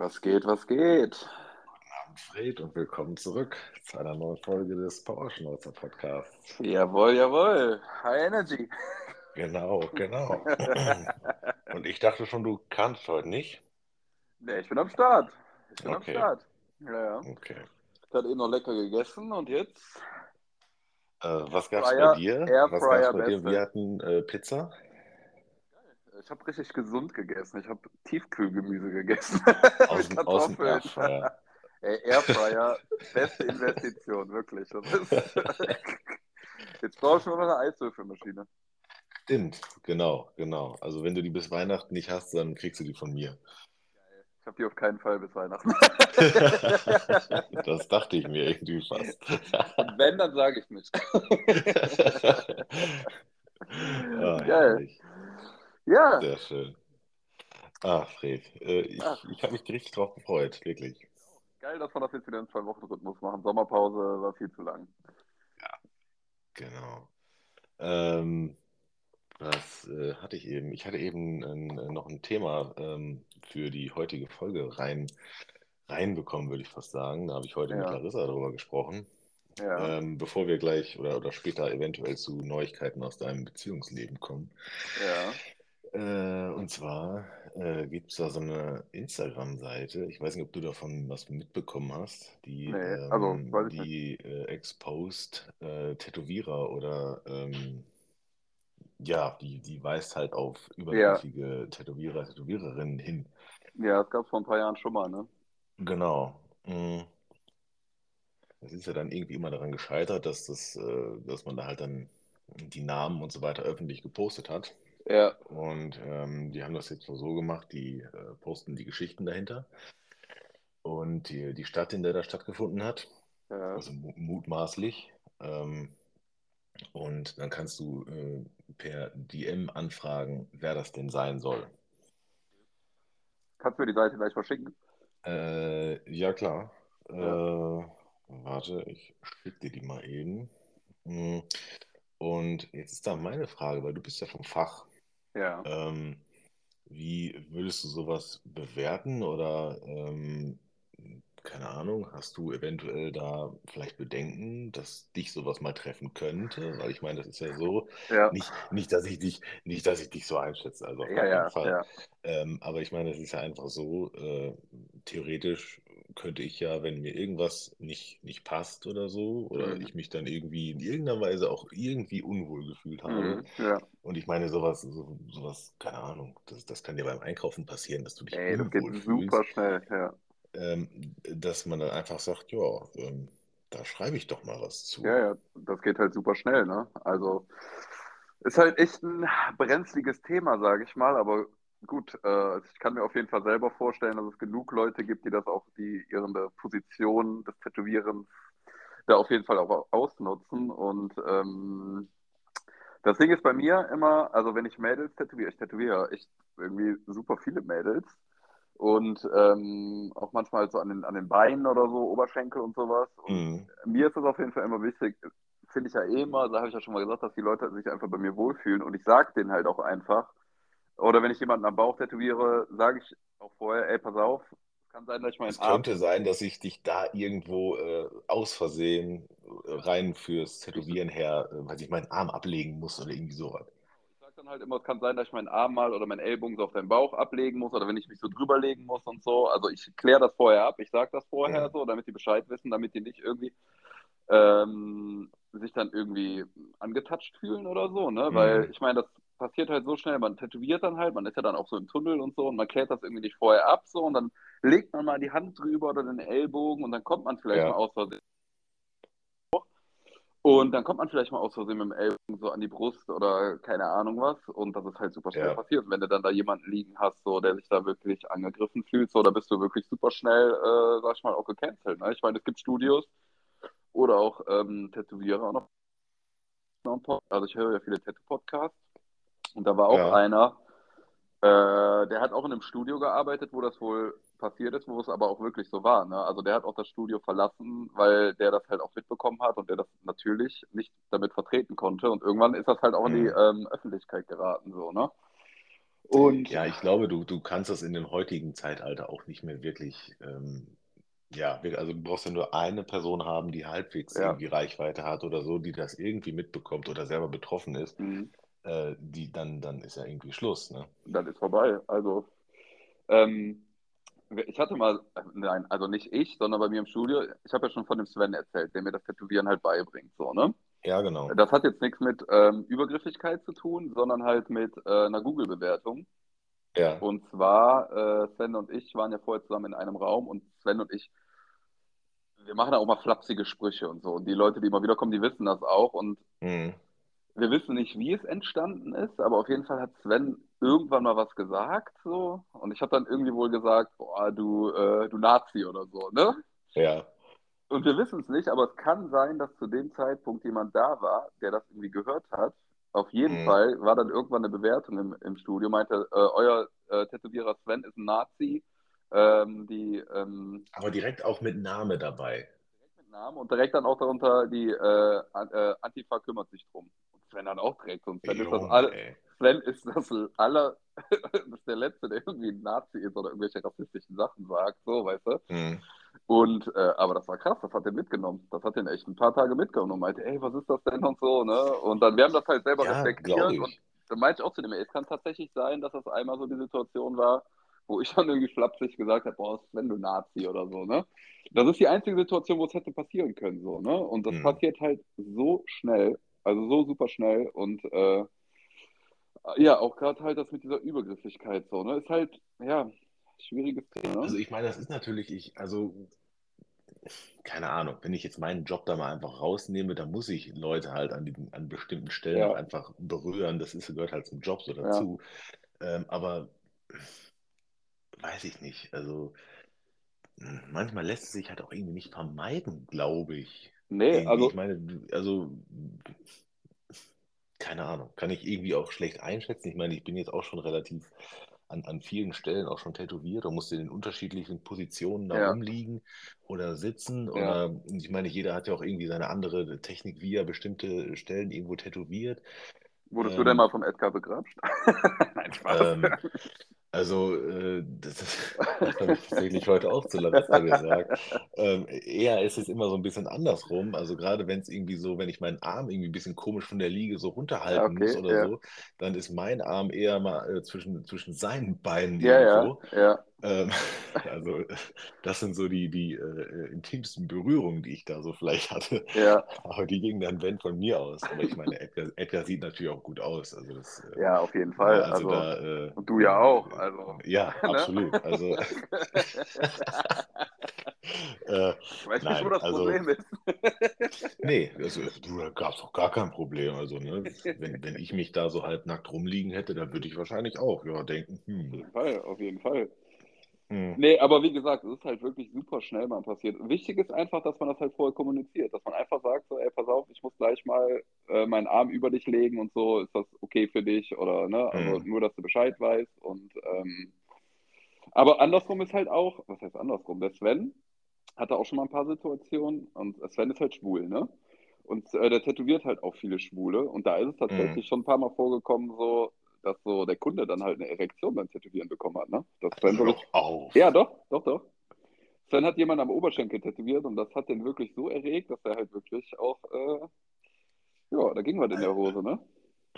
Was geht, was geht? Guten Abend, Fred, und willkommen zurück zu einer neuen Folge des Powerschnauzer Podcasts. Jawohl, jawohl. High Energy. Genau, genau. Und ich dachte schon, du kannst heute nicht. Nee, ich bin am Start. Ich bin Okay. am Start. Ja, ja. Okay. Ich hatte eben noch lecker gegessen und jetzt Äh, was gab's Fryer, bei dir? Air Was gab's bei dir? Wir hatten äh, Pizza. Ich habe richtig gesund gegessen. Ich habe Tiefkühlgemüse gegessen. Aus, Mit aus dem Kartoffeln. Airfryer. Ey, Airfryer, beste Investition, wirklich. Jetzt brauchst du nur noch eine Eiswürfelmaschine. Stimmt, genau, genau. Also wenn du die bis Weihnachten nicht hast, dann kriegst du die von mir. Ich habe die auf keinen Fall bis Weihnachten. Das dachte ich mir irgendwie fast. Wenn, dann sage ich nicht. Ah, Geil. herrlich. Ja, Sehr schön. Ah, Fred, äh, ich, Ach. ich habe mich richtig drauf gefreut, wirklich. geil, dass wir das jetzt wieder in zwei Wochen Rhythmus machen. Sommerpause war viel zu lang. Genau. Ähm, was äh, hatte ich eben? Ich hatte eben äh, noch ein Thema ähm, für die heutige Folge rein, reinbekommen, würde ich fast sagen. Da habe ich heute mit Ja. Larissa darüber gesprochen. Ja, Ähm, bevor wir gleich oder, oder später eventuell zu Neuigkeiten aus deinem Beziehungsleben kommen. ja. Äh, und zwar äh, gibt es da so eine Instagram-Seite, ich weiß nicht, ob du davon was mitbekommen hast, die, Nee, ähm, also, weiß ich die äh, exposed äh, Tätowierer oder ähm, ja, die, die weist halt auf übergriffige Tätowierer, Tätowiererinnen hin. Ja, das gab es vor ein paar Jahren schon mal, ne? Genau. Mm. Es ist ja dann irgendwie immer daran gescheitert, dass das, äh, dass man da halt dann die Namen und so weiter öffentlich gepostet hat. Ja, Und ähm, die haben das jetzt so gemacht, die äh, posten die Geschichten dahinter und die, die Stadt, in der das stattgefunden hat, ja. also mu- mutmaßlich. Ähm, und dann kannst du äh, per DM anfragen, wer das denn sein soll. Kannst du mir die Seite gleich mal schicken? Äh, ja, klar. Ja. Äh, warte, ich schicke dir die mal eben. Mm, Und jetzt ist da meine Frage, weil du bist ja vom Fach. Ja. Ähm, wie würdest du sowas bewerten oder ähm, keine Ahnung, hast du eventuell da vielleicht Bedenken, dass dich sowas mal treffen könnte? Weil ich meine, das ist ja so, Ja. nicht, nicht, dass ich dich, nicht, dass ich dich so einschätze, also auf Ja, keinen ja, Fall. Ähm, aber ich meine, es ist ja einfach so, äh, theoretisch könnte ich ja, wenn mir irgendwas nicht, nicht passt oder so, oder Mhm. ich mich dann irgendwie in irgendeiner Weise auch irgendwie unwohl gefühlt habe, Mhm. Ja. und ich meine, sowas, so, sowas, keine Ahnung, das, das kann dir beim Einkaufen passieren, dass du dich Ey, das geht unwohl super fühlst, schnell, ja. ähm, dass man dann einfach sagt, ja, ähm, da schreibe ich doch mal was zu. Ja, ja, das geht halt super schnell, ne? Also ist halt echt ein brenzliges Thema, sage ich mal, aber gut, äh, ich kann mir auf jeden Fall selber vorstellen, dass es genug Leute gibt, die das auch, die ihre Position des Tätowierens da auf jeden Fall auch ausnutzen. Und ähm, das Ding ist bei mir immer, also wenn ich Mädels tätowiere, ich tätowiere echt irgendwie super viele Mädels. Und ähm, auch manchmal so an den, an den Beinen oder so, Oberschenkel und sowas. Und Mhm. mir ist es auf jeden Fall immer wichtig, finde ich ja eh immer, da habe ich ja schon mal gesagt, dass die Leute sich einfach bei mir wohlfühlen und ich sage denen halt auch einfach. Oder wenn ich jemanden am Bauch tätowiere, sage ich auch vorher, ey, pass auf, es kann sein, dass ich meinen Es Arm. könnte sein, dass ich dich da irgendwo äh, aus Versehen äh, rein fürs Tätowieren her, äh, weil ich meinen Arm ablegen muss oder irgendwie sowas. Ich sage dann halt immer, es kann sein, dass ich meinen Arm mal oder meinen Ellbogen so auf deinen Bauch ablegen muss oder wenn ich mich so drüber legen muss und so. Also ich kläre das vorher ab, ich sage das vorher Ja. so, damit die Bescheid wissen, damit die nicht irgendwie ähm, sich dann irgendwie angetatscht fühlen oder so, ne? Weil Mhm. ich meine, das passiert halt so schnell, man tätowiert dann halt, man ist ja dann auch so im Tunnel und so und man klärt das irgendwie nicht vorher ab so und dann legt man mal die Hand drüber oder den Ellbogen und dann kommt man vielleicht Ja. mal aus Versehen und dann kommt man vielleicht mal aus Versehen mit dem Ellbogen so an die Brust oder keine Ahnung was. Und das ist halt super schnell Ja. passiert. Und wenn du dann da jemanden liegen hast, so, der sich da wirklich angegriffen fühlt, so, da bist du wirklich super schnell, äh, sag ich mal, auch gecancelt. Ne? Ich meine, es gibt Studios oder auch ähm, Tätowierer auch noch. Also ich höre ja viele Tattoo-Podcasts. Und da war auch Ja. einer, äh, der hat auch in einem Studio gearbeitet, wo das wohl passiert ist, wo es aber auch wirklich so war. Ne? Also der hat auch das Studio verlassen, weil der das halt auch mitbekommen hat und der das natürlich nicht damit vertreten konnte. Und irgendwann ist das halt auch in die Mhm. ähm, Öffentlichkeit geraten, so, ne? Und Ja, ich glaube, du, du kannst das in dem heutigen Zeitalter auch nicht mehr wirklich, ähm, ja, also du brauchst ja nur eine Person haben, die halbwegs ja, irgendwie Reichweite hat oder so, die das irgendwie mitbekommt oder selber betroffen ist, mhm. Äh, die, dann, dann ist ja irgendwie Schluss, ne? dann ist vorbei. Also, ähm, ich hatte mal, nein, also nicht ich, sondern bei mir im Studio, ich habe ja schon von dem Sven erzählt, der mir das Tätowieren halt beibringt, so, ne? Ja, genau. Das hat jetzt nichts mit ähm, Übergriffigkeit zu tun, sondern halt mit äh, einer Google-Bewertung. Ja. Und zwar, äh, Sven und ich waren ja vorher zusammen in einem Raum und Sven und ich, wir machen ja auch mal flapsige Sprüche und so. Und die Leute, die immer wieder kommen, die wissen das auch. Und Mhm. Wir wissen nicht, wie es entstanden ist, aber auf jeden Fall hat Sven irgendwann mal was gesagt, so. Und ich habe dann irgendwie wohl gesagt, boah, du, äh, du Nazi oder so, ne? Ja. Und wir wissen es nicht, aber es kann sein, dass zu dem Zeitpunkt jemand da war, der das irgendwie gehört hat. Auf jeden Mhm. Fall war dann irgendwann eine Bewertung im, im Studio, meinte, äh, euer äh, Tätowierer Sven ist ein Nazi. Ähm, die ähm, Aber direkt auch mit Name dabei. direkt mit Namen und direkt dann auch darunter die äh, äh, Antifa kümmert sich drum. Sven dann auch direkt. Und Sven ist das Junge, ey. Sven ist das aller, das ist der Letzte, der irgendwie ein Nazi ist oder irgendwelche rassistischen Sachen sagt, so, weißt du? Mhm. Und, äh, aber das war krass, das hat er mitgenommen. Das hat er echt ein paar Tage mitgenommen und meinte, ey, was ist das denn und so, ne? Und dann, wir haben das halt selber Ja, reflektiert und dann meinte ich auch zu dem, ey, es kann tatsächlich sein, dass das einmal so die Situation war, wo ich dann irgendwie flapsig gesagt habe, boah, Sven, du Nazi oder so, ne? Das ist die einzige Situation, wo es hätte passieren können, so, ne? Und das Mhm. passiert halt so schnell, also so super schnell und, äh, ja, auch gerade halt das mit dieser Übergriffigkeit, so, ne? Ist halt, ja, schwieriges Thema, ne? Also ich meine, das ist natürlich, ich, also keine Ahnung, wenn ich jetzt meinen Job da mal einfach rausnehme, dann muss ich Leute halt an, diesen, an bestimmten Stellen Ja. einfach berühren. Das ist, gehört halt zum Job so Ja. dazu. Ähm, aber weiß ich nicht. Also mh, manchmal lässt es sich halt auch irgendwie nicht vermeiden, glaube ich. Nee, also, ich meine, du- also keine Ahnung, kann ich irgendwie auch schlecht einschätzen. Ich meine, ich bin jetzt auch schon relativ an, an vielen Stellen auch schon tätowiert und musste in unterschiedlichen Positionen da Ja. rumliegen oder sitzen. Ja. Oder ich meine, jeder hat ja auch irgendwie seine andere Technik, wie er bestimmte Stellen irgendwo tätowiert. wurdest du Ähm, denn mal vom Edgar begrapscht? Nein, Spaß. Ähm, also, äh, das, das habe ich tatsächlich heute auch zu Larissa gesagt. Ähm, eher ist es immer so ein bisschen andersrum. Also gerade wenn es irgendwie so, wenn ich meinen Arm irgendwie ein bisschen komisch von der Liege so runterhalten Ja, muss okay, oder ja. so, dann ist mein Arm eher mal äh, zwischen, zwischen seinen Beinen Ja, ja, irgendwo. ja. Ähm, also das sind so die, die äh, intimsten Berührungen, die ich da so vielleicht hatte. Ja, Aber die gingen dann wenn von mir aus. Aber ich meine, Edgar, Edgar sieht natürlich auch gut aus. Also das, äh, ja, auf jeden ja, Fall. also Also, da, äh, und du ja auch. Also, ja, ne? absolut. Also, äh, Ich weiß nicht, nein, wo das also, Problem ist. nee, also, du, da gab es doch gar kein Problem. Also, ne, wenn, wenn ich mich da so halbnackt rumliegen hätte, dann würde ich wahrscheinlich auch ja, denken, Auf hm, jeden Fall, auf jeden Fall. Hm, Nee, aber wie gesagt, es ist halt wirklich super schnell mal passiert. Wichtig ist einfach, dass man das halt vorher kommuniziert, dass man einfach sagt, so, ey, pass auf, ich muss gleich mal äh, meinen Arm über dich legen und so, ist das okay für dich oder, ne, also hm, nur, dass du Bescheid weißt und, ähm, aber andersrum ist halt auch, was heißt andersrum, der Sven hatte auch schon mal ein paar Situationen und Sven ist halt schwul, ne? Und äh, der tätowiert halt auch viele Schwule und da ist es hm. tatsächlich schon ein paar Mal vorgekommen, so, dass so der Kunde dann halt eine Erektion beim Tätowieren bekommen hat, ne? Dass Sven so richtig doch auf. ja, doch, doch, doch. Sven hat jemanden am Oberschenkel tätowiert und das hat den wirklich so erregt, dass er halt wirklich auch, äh, ja, da ging was in der Hose, ne?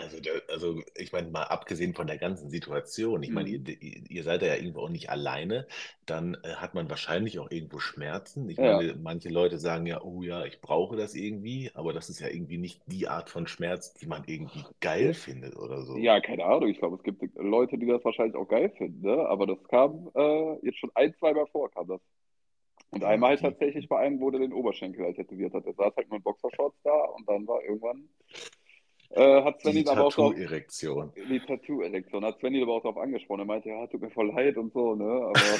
Also, also ich meine, mal abgesehen von der ganzen Situation, ich meine, Mhm. ihr, ihr seid ja irgendwo auch nicht alleine, dann äh, hat man wahrscheinlich auch irgendwo Schmerzen. Ich Ja, meine, manche Leute sagen ja, oh ja, ich brauche das irgendwie, aber das ist ja irgendwie nicht die Art von Schmerz, die man irgendwie geil findet oder so. ja, keine Ahnung. Ich glaube, es gibt Leute, die das wahrscheinlich auch geil finden, ne? Aber das kam äh, jetzt schon ein, zwei Mal vor, kam das. Und einmal halt tatsächlich bei einem, wo der den Oberschenkel halt tätowiert hat. Der saß halt nur in Boxershorts da und dann war irgendwann, äh, hat Sven die aber Tattoo-Erektion. die Tattoo-Erektion, hat Sven ihn aber auch drauf angesprochen. Er meinte, ja, tut mir voll leid und so, ne? Aber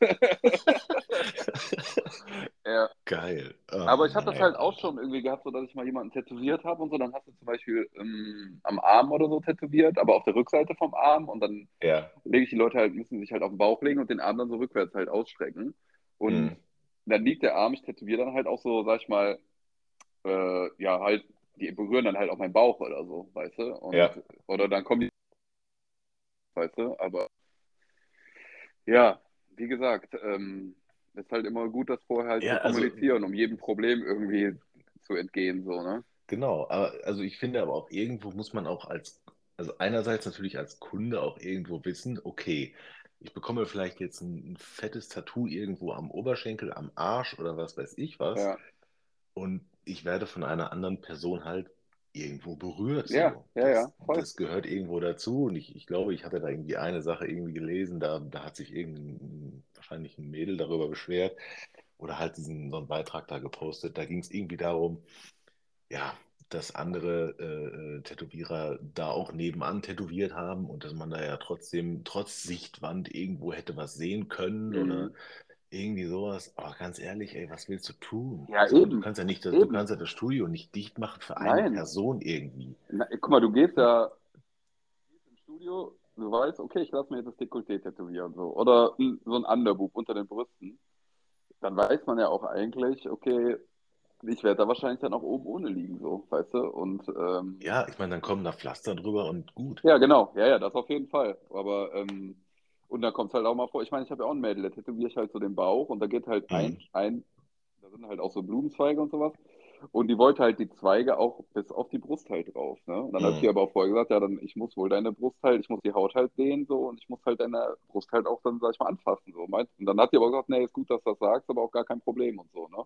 ja. Geil. Aber Oh ich habe das halt auch schon irgendwie gehabt, so dass ich mal jemanden tätowiert habe und so. Dann hast du zum Beispiel ähm, am Arm oder so tätowiert, aber auf der Rückseite vom Arm und dann Ja. lege ich die Leute halt, müssen sich halt auf den Bauch legen und den Arm dann so rückwärts halt ausstrecken. Und Hm. dann liegt der Arm, ich tätowiere dann halt auch so, sag ich mal, äh, ja, halt, die berühren dann halt auch meinen Bauch oder so, weißt du? Und, Ja. oder dann kommen die weißt du? Aber ja, wie gesagt, ähm, ist halt immer gut, das vorher halt Ja, zu also kommunizieren, um jedem Problem irgendwie zu entgehen, so, ne? genau, aber also ich finde aber auch irgendwo muss man auch als, also einerseits natürlich als Kunde auch irgendwo wissen, okay, ich bekomme vielleicht jetzt ein, ein fettes Tattoo irgendwo am Oberschenkel, am Arsch oder was weiß ich was. Ja, Und ich werde von einer anderen Person halt irgendwo berührt. ja, So. ja, ja, Das, voll. das gehört irgendwo dazu. Und ich, ich glaube, ich hatte da irgendwie eine Sache irgendwie gelesen, da, da hat sich irgendein, wahrscheinlich ein Mädel darüber beschwert oder halt diesen so einen Beitrag da gepostet. Da ging es irgendwie darum, ja, dass andere äh, äh, Tätowierer da auch nebenan tätowiert haben und dass man da ja trotzdem, trotz Sichtwand irgendwo hätte was sehen können oder Mhm. Irgendwie sowas. Aber ganz ehrlich, ey, was willst du tun? Ja, So, du eben, kannst ja nicht, das, du kannst ja das Studio nicht dicht machen für eine Nein. Person irgendwie. Na, guck mal, du gehst ja ins Studio, du weißt, okay, ich lasse mir jetzt das Dekolleté tätowieren, so. Oder so ein Underboob unter den Brüsten. Dann weiß man ja auch eigentlich, okay, ich werde da wahrscheinlich dann auch oben ohne liegen, so, weißt du? Und ähm, Ja, ich meine, dann kommen da Pflaster drüber und gut. ja, genau, ja, ja, das auf jeden Fall. Aber ähm, und da kommt es halt auch mal vor, ich meine, ich habe ja auch ein Mädel, da tätowiere ich halt so den Bauch und da geht halt ein, Mhm. ein, da sind halt auch so Blumenzweige und sowas. Und die wollte halt die Zweige auch bis auf die Brust halt drauf, ne? Und dann habe ich Mhm. ihr aber auch vorher gesagt, ja, dann ich muss wohl deine Brust halt, ich muss die Haut halt dehnen so und ich muss halt deine Brust halt auch dann, sag ich mal, anfassen. So. Und dann hat die aber gesagt, nee, ist gut, dass du das sagst, aber auch gar kein Problem und so, ne?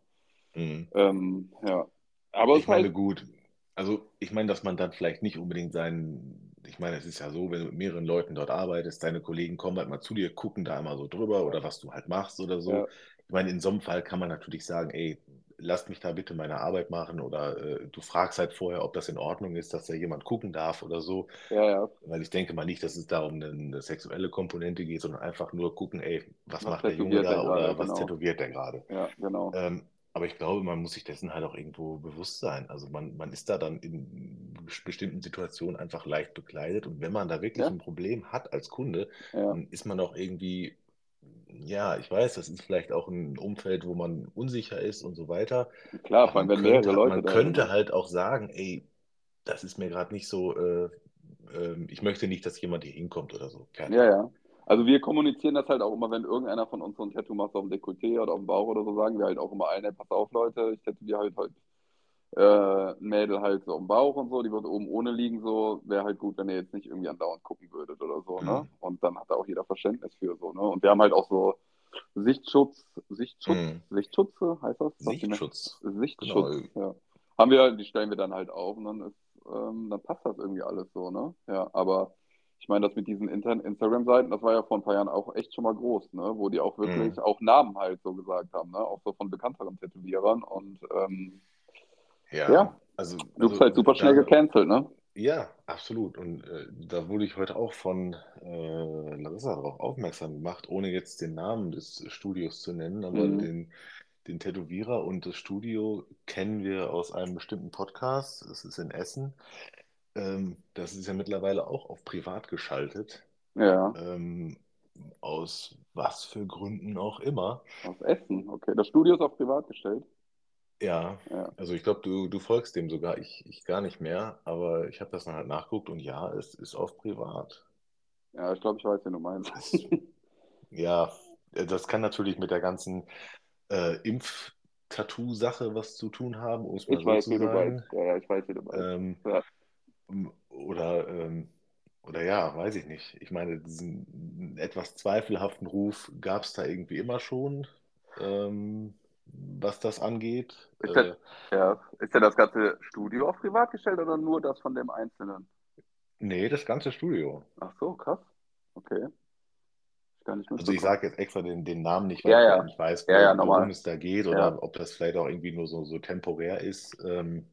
Mhm. Ähm, ja. Aber es Ich ist meine, halt, gut, also ich meine, dass man dann vielleicht nicht unbedingt seinen, ich meine, es ist ja so, wenn du mit mehreren Leuten dort arbeitest, deine Kollegen kommen halt mal zu dir, gucken da einmal so drüber oder was du halt machst oder so. ja, Ich meine, in so einem Fall kann man natürlich sagen, ey, lasst mich da bitte meine Arbeit machen oder äh, du fragst halt vorher, ob das in Ordnung ist, dass da jemand gucken darf oder so. ja, ja, Weil ich denke mal nicht, dass es da um eine, sexuelle Komponente geht, sondern einfach nur gucken, ey, was was macht der Junge da oder was genau. tätowiert der gerade? Ja, genau. Ähm, aber ich glaube, man muss sich dessen halt auch irgendwo bewusst sein. Also man, man ist da dann in bestimmten Situationen einfach leicht bekleidet und wenn man da wirklich Ja, ein Problem hat als Kunde, ja, dann ist man auch irgendwie, ja, ich weiß, das ist vielleicht auch ein Umfeld, wo man unsicher ist und so weiter. klar, vor allem, wenn mehrere könnte, Leute man sind, könnte halt auch sagen, ey, das ist mir gerade nicht so, äh, ähm, ich möchte nicht, dass jemand hier hinkommt oder so. Ja, Fertig. ja. Also wir kommunizieren das halt auch immer, wenn irgendeiner von uns so ein Tattoo macht auf dem Dekolleté oder auf dem Bauch oder so, sagen wir halt auch immer allen, ey, pass auf, Leute, ich tätowiere halt halt äh, ein Mädel halt so am Bauch und so, die wird oben ohne liegen, so, wäre halt gut, wenn ihr jetzt nicht irgendwie andauernd gucken würdet oder so, ne? Mhm. Und dann hat da auch jeder Verständnis für so, ne? Und wir haben halt auch so Sichtschutz, Sichtschutz, Mhm. Sichtschutze, heißt das? Sichtschutz. Sichtschutz, Genau. ja. Haben wir, die stellen wir dann halt auf und dann ist, ähm, dann passt das irgendwie alles so, ne? Ja, aber ich meine, das mit diesen internen Instagram-Seiten, das war ja vor ein paar Jahren auch echt schon mal groß, ne? Wo die auch wirklich Mhm. auch Namen halt so gesagt haben, ne? Auch so von bekannteren Tätowierern und ähm, Ja, ja, also, du bist also halt super schnell da, gecancelt, ne? ja, absolut. Und äh, da wurde ich heute auch von äh, Larissa darauf aufmerksam gemacht, ohne jetzt den Namen des Studios zu nennen, aber Mhm. den, den Tätowierer und das Studio kennen wir aus einem bestimmten Podcast. Das ist in Essen. Ähm, das ist ja mittlerweile auch auf privat geschaltet. Ja, Ähm, aus was für Gründen auch immer. aus Essen, okay. Das Studio ist auch privat gestellt. Ja, Ja, also ich glaube, du, du folgst dem sogar, ich, ich gar nicht mehr, aber ich habe das dann halt nachgeguckt und ja, es ist auf privat. ja, ich glaube, ich weiß, wen du meinst. Ja, das kann natürlich mit der ganzen äh, Impf-Tattoo-Sache was zu tun haben, um es mal Ich so weiß, zu wie du meinst. sagen. Ja, ja, ich weiß, wie du meinst. Ähm, Ja, oder, ähm, oder ja, weiß ich nicht. Ich meine, diesen etwas zweifelhaften Ruf gab es da irgendwie immer schon, ähm, was das angeht. ist der, Äh, ja, ist ja das ganze Studio auf privat gestellt oder nur das von dem Einzelnen? nee, das ganze Studio. Ach so, krass. Okay. Also ich sage jetzt extra den, den Namen nicht, weil Ja, ich halt ja. nicht weiß, Ja, ja, wo, worum es da geht oder ob das vielleicht auch irgendwie nur so, so temporär ist. Ähm,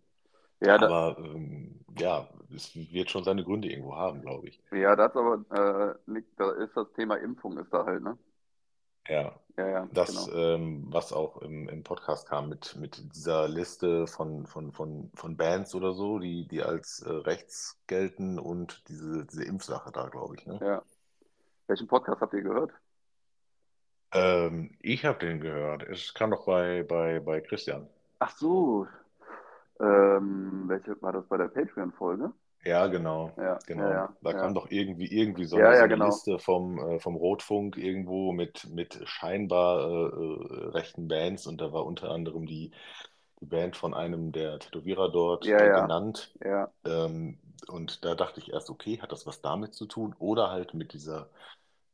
ja, aber ähm, ja, es wird schon seine Gründe irgendwo haben, glaube ich. ja, das aber äh, liegt, da ist das Thema Impfung ist da halt, ne? Ja, Ja, ja, das, genau. ähm, was auch im, im Podcast kam mit, mit dieser Liste von, von, von, von Bands oder so, die, die als äh, rechts gelten und diese, diese Impfsache da, glaube ich, ne? Ja. Welchen Podcast habt ihr gehört? Ähm, ich habe den gehört. Es kam doch bei, bei, bei Christian. Ach so. Ähm, welche war das bei der Patreon-Folge? Ja, genau. Ja, Genau. ja, ja, Da kam doch irgendwie, irgendwie so eine, genau. Liste vom, äh, vom Rotfunk irgendwo mit, mit scheinbar äh, äh, rechten Bands und da war unter anderem die, die Band von einem der Tätowierer dort äh, genannt. ja. Ähm, und da dachte ich erst, okay, hat das was damit zu tun oder halt mit dieser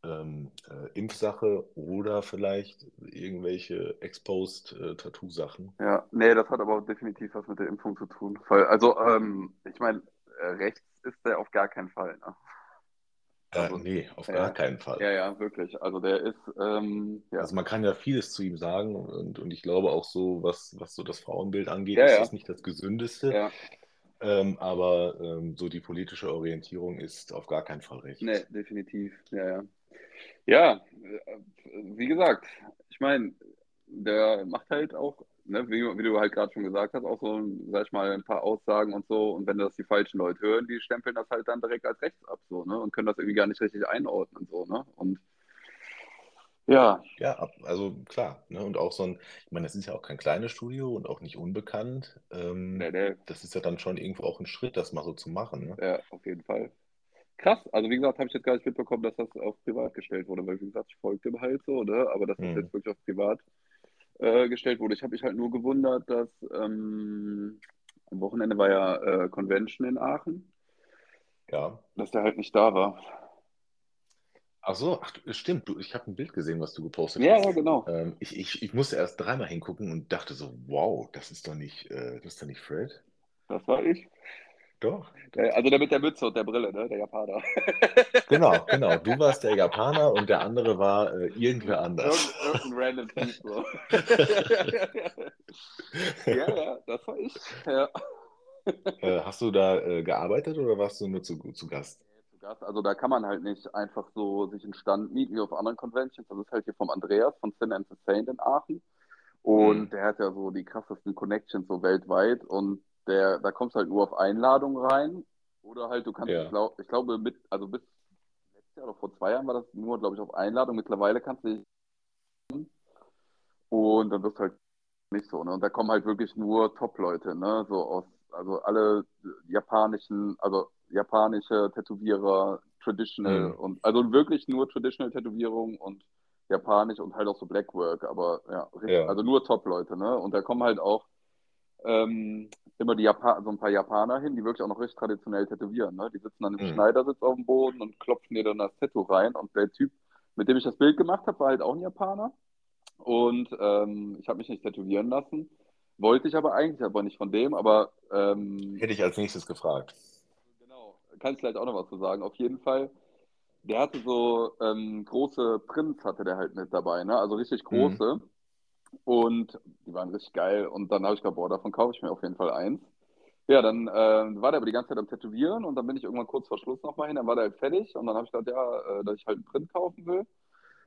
ähm, äh, Impfsache oder vielleicht irgendwelche Exposed-Tattoo-Sachen. Ja, nee, das hat aber definitiv was mit der Impfung zu tun. Also, ähm, ich meine, äh, rechts ist der auf gar keinen Fall. Ne? Äh, Also, nee, auf gar keinen Fall. ja, ja, wirklich. Also der ist, ähm, ja, Also man kann ja vieles zu ihm sagen und, und ich glaube auch so, was, was so das Frauenbild angeht, ja, ist ja, das nicht das gesündeste. ja. Ähm, aber ähm, so die politische Orientierung ist auf gar keinen Fall rechts. Nee, definitiv. Ja, ja. Ja, äh, wie gesagt, ich meine, der macht halt auch, ne, wie, wie du halt gerade schon gesagt hast, auch so, sag ich mal, ein paar Aussagen und so. Und wenn das die falschen Leute hören, die stempeln das halt dann direkt als rechts ab, so, ne? Und können das irgendwie gar nicht richtig einordnen, so, ne? Und ja, Ja, also klar. Ne? Und auch so ein, ich meine, das ist ja auch kein kleines Studio und auch nicht unbekannt. Ähm, der, der, das ist ja dann schon irgendwo auch ein Schritt, das mal so zu machen. Ne? ja, auf jeden Fall. Krass, also wie gesagt, habe ich jetzt gar nicht mitbekommen, dass das auf privat gestellt wurde, weil wie gesagt, ich folge dem halt so, ne? Aber dass das Hm. jetzt wirklich auf privat äh, gestellt wurde. Ich habe mich halt nur gewundert, dass ähm, am Wochenende war ja äh, Convention in Aachen, Ja. dass der halt nicht da war. Ach so, ach, stimmt. Du, ich habe ein Bild gesehen, was du gepostet Ja, hast. ja, genau. Ähm, ich, ich, ich musste erst dreimal hingucken und dachte so, wow, das ist doch nicht, äh, das ist doch nicht Fred. Das war ich. Doch. Äh, Also der mit der Mütze und der Brille, ne? Der Japaner. Genau, genau. Du warst der Japaner und der andere war äh, irgendwer anders. Irgend, irgendein random Typ so. ja, ja, das war ich. Ja. Äh, hast du da äh, gearbeitet oder warst du nur zu, zu Gast? Zu Gast. Also da kann man halt nicht einfach so sich einen Stand mieten wie auf anderen Conventions. Das ist halt hier vom Andreas von Sin and the Saint in Aachen. Und Hm. der hat ja so die krassesten Connections so weltweit. Und der, da kommst du halt nur auf Einladung rein. Oder halt, du kannst, Ja. ich, glaub, ich glaube, mit, also bis letztes Jahr oder vor zwei Jahren war das nur, glaube ich, auf Einladung. Mittlerweile kannst du dich und dann wirst du halt nicht so, ne? Und da kommen halt wirklich nur Top-Leute, ne? So aus, also alle japanischen, also japanische Tätowierer, Traditional Hm. und also wirklich nur Traditional Tätowierung und Japanisch und halt auch so Blackwork, aber ja, richtig, Ja. also nur Top-Leute, ne? Und da kommen halt auch ähm, immer die Japan so ein paar Japaner hin, die wirklich auch noch richtig traditionell tätowieren, ne? Die sitzen dann im Hm. Schneidersitz auf dem Boden und klopfen dir dann das Tattoo rein und der Typ, mit dem ich das Bild gemacht habe, war halt auch ein Japaner. Und ähm, ich habe mich nicht tätowieren lassen. Wollte ich aber eigentlich, aber nicht von dem. Aber ähm, Hätte ich als nächstes gefragt. genau, kann ich vielleicht auch noch was zu sagen. Auf jeden Fall, der hatte so ähm, große Prints, hatte der halt mit dabei, ne? Also richtig Mhm. Und die waren richtig geil. Und dann habe ich gedacht, boah, davon kaufe ich mir auf jeden Fall eins. Ja, dann äh, war der aber die ganze Zeit am Tätowieren und dann bin ich irgendwann kurz vor Schluss nochmal hin, dann war der halt fertig und dann habe ich gedacht, ja, äh, dass ich halt einen Print kaufen will.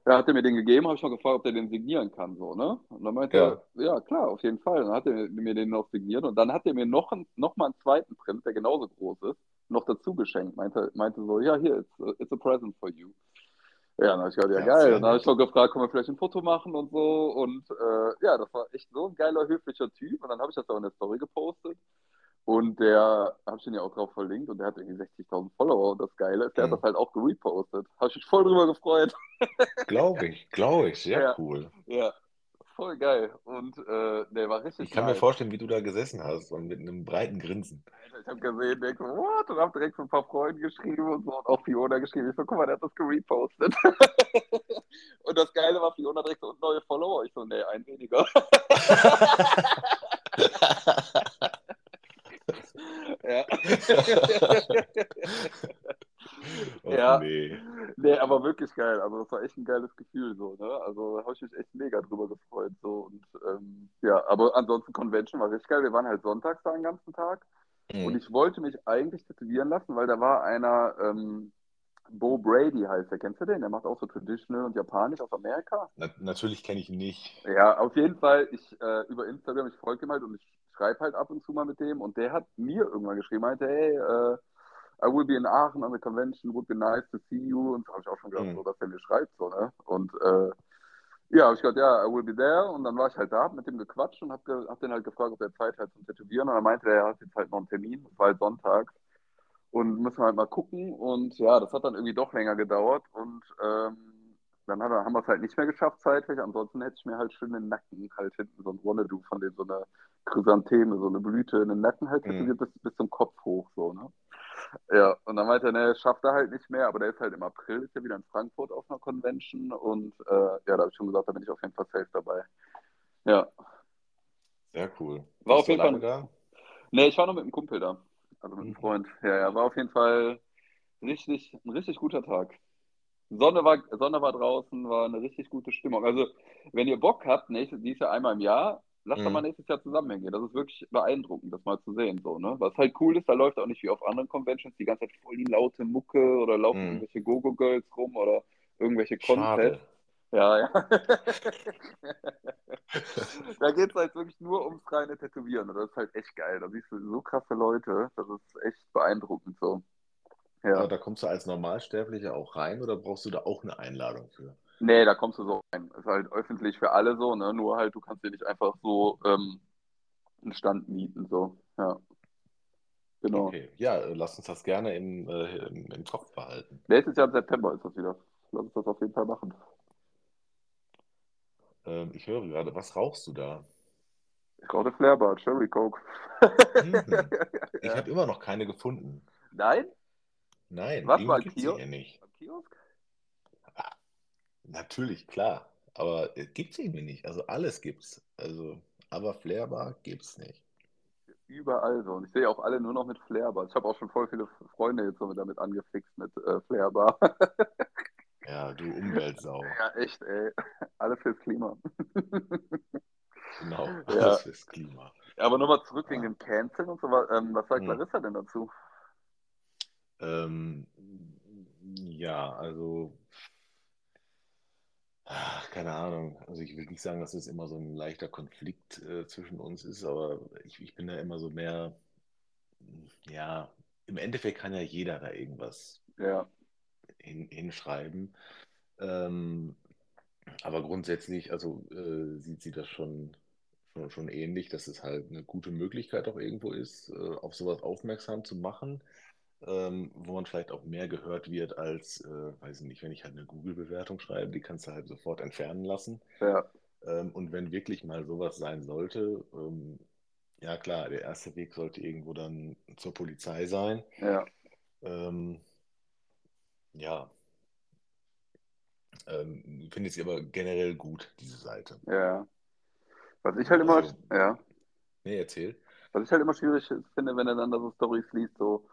Ja, hat er mir den gegeben, habe ich noch gefragt, ob der den signieren kann, so, ne? Und dann meinte Ja. er, ja, klar, auf jeden Fall. Dann hat er mir den noch signiert und dann hat er mir noch, ein, noch mal einen zweiten Print, der genauso groß ist, noch dazu geschenkt. Meinte, meinte so, ja, hier, it's, a- it's a present for you. Ja, dann habe ich gedacht, ja, Ja, geil. Dann habe ich noch gefragt, können wir vielleicht ein Foto machen und so. Und äh, ja, das war echt so ein geiler, höflicher Typ. Und dann habe ich das auch in der Story gepostet. Und der, habe ich den ja auch drauf verlinkt und der hat irgendwie 60.000 Follower. Und das Geile ist, der hat Hm. das halt auch gerepostet. Habe ich mich voll drüber gefreut. Glaube ich, glaube ich. Sehr Ja. cool. Ja, voll geil. Und äh, der war richtig Ich kann mir nice. vorstellen, wie du da gesessen hast und mit einem breiten Grinsen. Alter, Ich habe gesehen, denke, what? Und habe direkt so ein paar Freunde geschrieben und so. Und auch Fiona geschrieben. Ich so, guck mal, der hat das gerepostet. und das Geile war, Fiona direkt so neue Follower. Ich so, nee, ein weniger. ja. Ja. nee. Nee, aber wirklich geil. Also das war echt ein geiles Gefühl so, ne? Also da habe ich mich echt mega drüber gefreut. So. Und ähm, ja, aber ansonsten Convention war richtig geil. Wir waren halt sonntags da den ganzen Tag. Und Hm. ich wollte mich eigentlich tätowieren lassen, weil da war einer, ähm, Bo Brady heißt der. Kennst du den? Der macht auch so Traditional und Japanisch aus Amerika. Na, natürlich kenne ich ihn nicht. Ja, auf jeden Fall. Ich äh, über Instagram, ich folge ihm halt und ich schreibe halt ab und zu mal mit dem. Und der hat mir irgendwann geschrieben, meinte, hey, äh, I will be in Aachen on the convention, would be nice to see you. Und habe ich auch schon gedacht, Hm. so, dass er mir schreibt, so, ne? Und äh, ja, habe ich gedacht, ja, I will be there. Und dann war ich halt da, hab mit dem gequatscht und habe ge hab den halt gefragt, ob er Zeit hat zum Tätowieren. Und dann meinte er, er hat jetzt halt noch einen Termin. Das war halt sonntags. und müssen halt mal gucken. Und ja, das hat dann irgendwie doch länger gedauert und ähm, dann hat, haben wir es halt nicht mehr geschafft zeitlich. Ansonsten hätte ich mir halt schön den Nacken halt hinten so ein Wonnedu von dem so eine Chrysantheme, so eine Blüte in den Nacken halt Mhm. bis, bis zum Kopf hoch, so, ne? Ja, und dann meinte er, ne, schafft er halt nicht mehr, aber der ist halt im April, ist ja wieder in Frankfurt auf einer Convention und äh, ja, da habe ich schon gesagt, da bin ich auf jeden Fall safe dabei. Ja, Sehr cool. War Warst auf jeden Fall- da? ne, ich war noch mit einem Kumpel da, also mit einem Mhm. Freund. Ja, ja, war auf jeden Fall richtig, ein richtig guter Tag. Sonne war, Sonne war draußen, war eine richtig gute Stimmung. Also, wenn ihr Bock habt, nächstes, dies Jahr einmal im Jahr, doch Mhm. mal nächstes Jahr zusammen hingehen. Das ist wirklich beeindruckend, das mal zu sehen, so, ne? Was halt cool ist, da läuft auch nicht wie auf anderen Conventions die ganze Zeit voll die laute Mucke oder laufen Mhm. irgendwelche Go-Go-Girls rum oder irgendwelche. Contests. Ja, ja. da geht es halt wirklich nur ums reine Tätowieren. Und das ist halt echt geil. Da siehst du so krasse Leute. Das ist echt beeindruckend so. Ja. Aber da kommst du als Normalsterblicher auch rein oder brauchst du da auch eine Einladung für? Nee, da kommst du so rein. Ist halt öffentlich für alle so, ne? Nur halt, du kannst dir nicht einfach so ähm, einen Stand mieten, so. Ja. Genau. Okay, ja, äh, lass uns das gerne im, äh, im, im Kopf behalten. Nächstes Jahr im September ist das wieder. Lass uns das auf jeden Fall machen. Ähm, ich höre gerade, was rauchst du da? Ich rauche Flairbar, Cherry Coke. Mhm. Ich Ja. habe immer noch keine gefunden. Nein? Nein, Was, sie Kiosk? hier nicht. Am Kiosk? Natürlich, klar. Aber es gibt sie irgendwie nicht. Also alles gibt's. Also, aber Flairbar gibt's nicht. Überall so. Und ich sehe auch alle nur noch mit Flairbar. Ich habe auch schon voll viele Freunde jetzt so damit angefixt mit äh, Flairbar. Ja, du Umweltsau. ja, echt, ey. Alles fürs Klima. Genau, Ja. alles fürs Klima. Aber nochmal zurück wegen dem Canceln und so. Ähm, was sagt Hm. Larissa denn dazu? Ähm, ja, also, ach, keine Ahnung. Also ich will nicht sagen, dass es immer so ein leichter Konflikt äh, zwischen uns ist, aber ich, ich bin da immer so mehr, ja, im Endeffekt kann ja jeder da irgendwas Ja, hin, hinschreiben. Ähm, aber grundsätzlich, also äh, sieht sie das schon, schon, schon ähnlich, dass es halt eine gute Möglichkeit auch irgendwo ist, äh, auf sowas aufmerksam zu machen, ähm, wo man vielleicht auch mehr gehört wird als, äh, weiß ich nicht, wenn ich halt eine Google-Bewertung schreibe, die kannst du halt sofort entfernen lassen. ja, Ähm, und wenn wirklich mal sowas sein sollte, ähm, ja klar, der erste Weg sollte irgendwo dann zur Polizei sein. ja. Ähm, ja. Ähm, finde ich aber generell gut, diese Seite. Ja. Was ich halt immer, Also- ja, Nee, erzähl. was ich halt immer schwierig finde, wenn er dann da so Storys liest, so,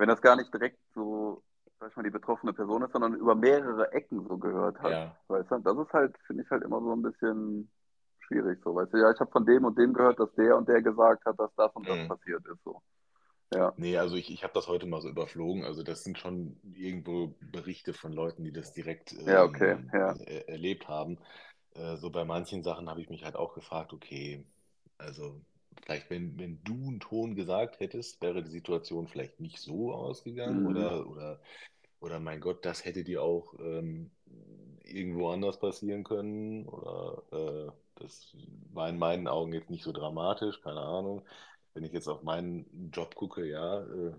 wenn das gar nicht direkt so, sag ich mal, die betroffene Person ist, sondern über mehrere Ecken so gehört hat. Ja, Weißt du? Das ist halt, finde ich halt immer so ein bisschen schwierig, so, weißt du, ja, ich habe von dem und dem gehört, dass der und der gesagt hat, dass das und das Mhm. passiert ist, so. Ja, nee, also ich, ich habe das heute mal so überflogen. Also das sind schon irgendwo Berichte von Leuten, die das direkt Ja, okay, ähm, ja. er- erlebt haben. Äh, so bei manchen Sachen habe ich mich halt auch gefragt, okay, also vielleicht, wenn, wenn du einen Ton gesagt hättest, wäre die Situation vielleicht nicht so ausgegangen Mhm. oder, oder, oder mein Gott, das hätte dir auch ähm, irgendwo anders passieren können oder äh, das war in meinen Augen jetzt nicht so dramatisch, keine Ahnung. Wenn ich jetzt auf meinen Job gucke, ja, äh,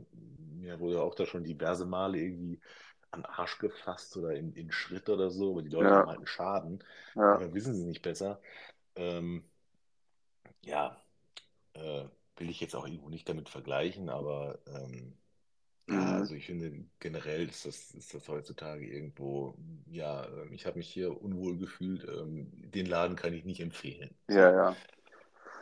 mir wurde auch da schon diverse Male irgendwie an Arsch gefasst oder in, in Schritt oder so, aber die Leute Ja. haben halt einen Schaden. ja, wissen sie nicht besser. Ähm, ja, äh, will ich jetzt auch irgendwo nicht damit vergleichen, aber ähm, ja, Mhm. also ich finde generell ist das, ist das heutzutage irgendwo, ja, ähm, ich habe mich hier unwohl gefühlt, ähm, den Laden kann ich nicht empfehlen. Ja, ja.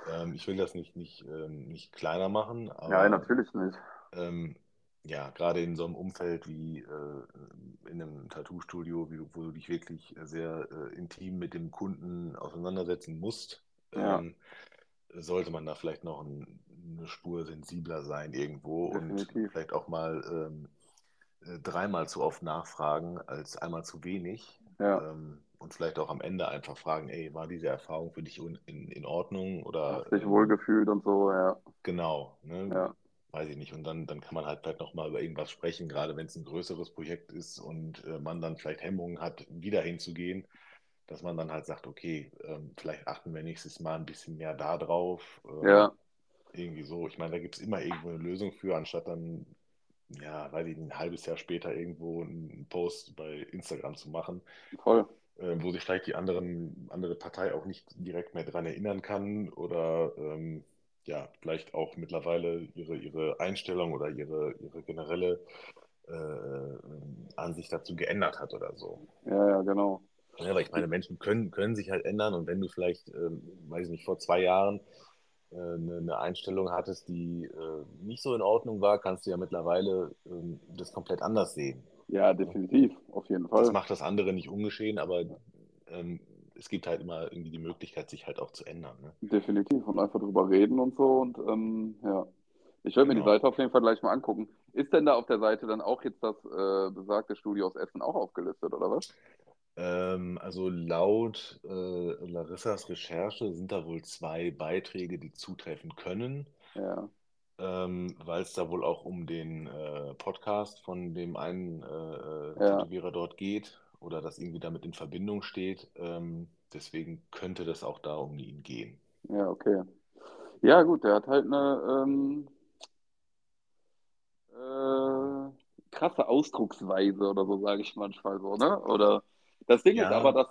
Ähm, ich will das nicht, nicht, ähm, nicht kleiner machen, aber Nein, natürlich nicht. ähm, ja, gerade in so einem Umfeld wie äh, in einem Tattoo-Studio, wo du dich wirklich sehr äh, intim mit dem Kunden auseinandersetzen musst, Ja. Sollte man da vielleicht noch ein, eine Spur sensibler sein irgendwo Definitiv. und vielleicht auch mal ähm, äh, dreimal zu oft nachfragen als einmal zu wenig. Ja, Ähm, und vielleicht auch am Ende einfach fragen, ey, war diese Erfahrung für dich un- in, in Ordnung oder hast dich ähm, wohlgefühlt und so, ja, genau, ne? ja, weiß ich nicht. Und dann, dann kann man halt vielleicht nochmal über irgendwas sprechen, gerade wenn es ein größeres Projekt ist und äh, man dann vielleicht Hemmungen hat, wieder hinzugehen, dass man dann halt sagt, okay, ähm, vielleicht achten wir nächstes Mal ein bisschen mehr da drauf. ähm, ja, Irgendwie so. Ich meine, da gibt es immer irgendwo eine Lösung für, anstatt dann ja, weiß ich ein halbes Jahr später irgendwo einen Post bei Instagram zu machen. Voll. Äh, wo sich vielleicht die anderen, andere Partei auch nicht direkt mehr daran erinnern kann oder ähm, ja, vielleicht auch mittlerweile ihre, ihre Einstellung oder ihre, ihre generelle äh, Ansicht dazu geändert hat oder so. Ja, ja, genau. Ja, weil ich meine, Menschen können, können sich halt ändern und wenn du vielleicht, ähm, weiß ich nicht, vor zwei Jahren äh, eine, eine, Einstellung hattest, die äh, nicht so in Ordnung war, kannst du ja mittlerweile ähm, das komplett anders sehen. Ja, definitiv, auf jeden Fall. Das macht das andere nicht ungeschehen, aber ähm, es gibt halt immer irgendwie die Möglichkeit, sich halt auch zu ändern. Ne? Definitiv und einfach drüber reden und so und ähm, ja. Ich werde mir genau. die Seite auf jeden Fall gleich mal angucken. Ist denn da auf der Seite dann auch jetzt das äh, besagte Studio aus Essen auch aufgelistet, oder was? Ähm, also laut äh, Larissas Recherche sind da wohl zwei Beiträge, die zutreffen können. Ja. Ähm, weil es da wohl auch um den äh, Podcast von dem einen äh, äh ja. Tätowierer dort geht oder das irgendwie damit in Verbindung steht. Ähm, deswegen könnte das auch da um ihn gehen. Ja, okay. Ja, gut, der hat halt eine ähm, äh, krasse Ausdrucksweise oder so, sage ich manchmal so, ne? Oder das Ding ja. ist aber, dass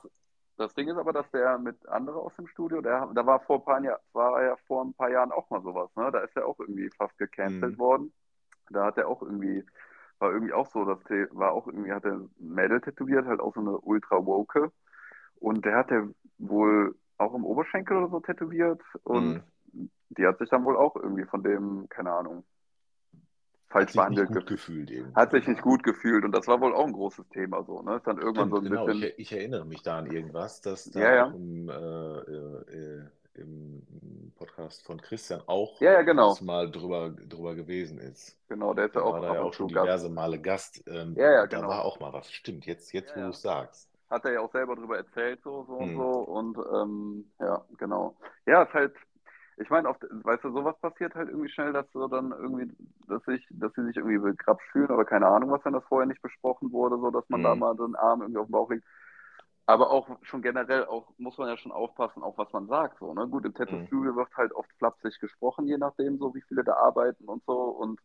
das Ding ist aber, dass der mit anderen aus dem Studio, der, da war vor ein paar Jahren, war ja vor ein paar Jahren auch mal sowas, ne? Da ist er auch irgendwie fast gecancelt mhm. worden. Da hat er auch irgendwie, war irgendwie auch so, dass der war auch irgendwie, hat er ein Mädel tätowiert, halt auch so eine ultra woke. Und der hat er wohl auch im Oberschenkel oder so tätowiert und mhm. die hat sich dann wohl auch irgendwie von dem, keine Ahnung, falsch behandelt ge gefühlt. Irgendwie. Hat sich nicht gut gefühlt und das war wohl auch ein großes Thema so. Ne? Ist dann irgendwann Stimmt, so ein genau. bisschen. Ich, ich, erinnere mich da an irgendwas, dass da ja, ja. Im, äh, äh, im, Podcast von Christian auch ja, ja, genau. mal drüber, drüber gewesen ist. Genau, der ist ja auch, war da ja auch schon diverse Gast. Male Gast. Ähm, ja, ja, genau. Da war auch mal was. Stimmt, jetzt, jetzt wo du es sagst. Hat er ja auch selber drüber erzählt, so, so hm. und so. Und ähm, ja, genau. Ja, ist halt ich meine, weißt du, sowas passiert halt irgendwie schnell, dass du dann irgendwie, dass ich, dass sie sich irgendwie begrapscht fühlen oder keine Ahnung, was wenn das vorher nicht besprochen wurde, so dass man mhm. da mal den Arm irgendwie auf den Bauch legt. Aber auch schon generell auch muss man ja schon aufpassen, auch was man sagt. So, ne? Gut, im Tattoo-Studio mhm. wird halt oft flapsig gesprochen, je nachdem, so wie viele da arbeiten und so. Und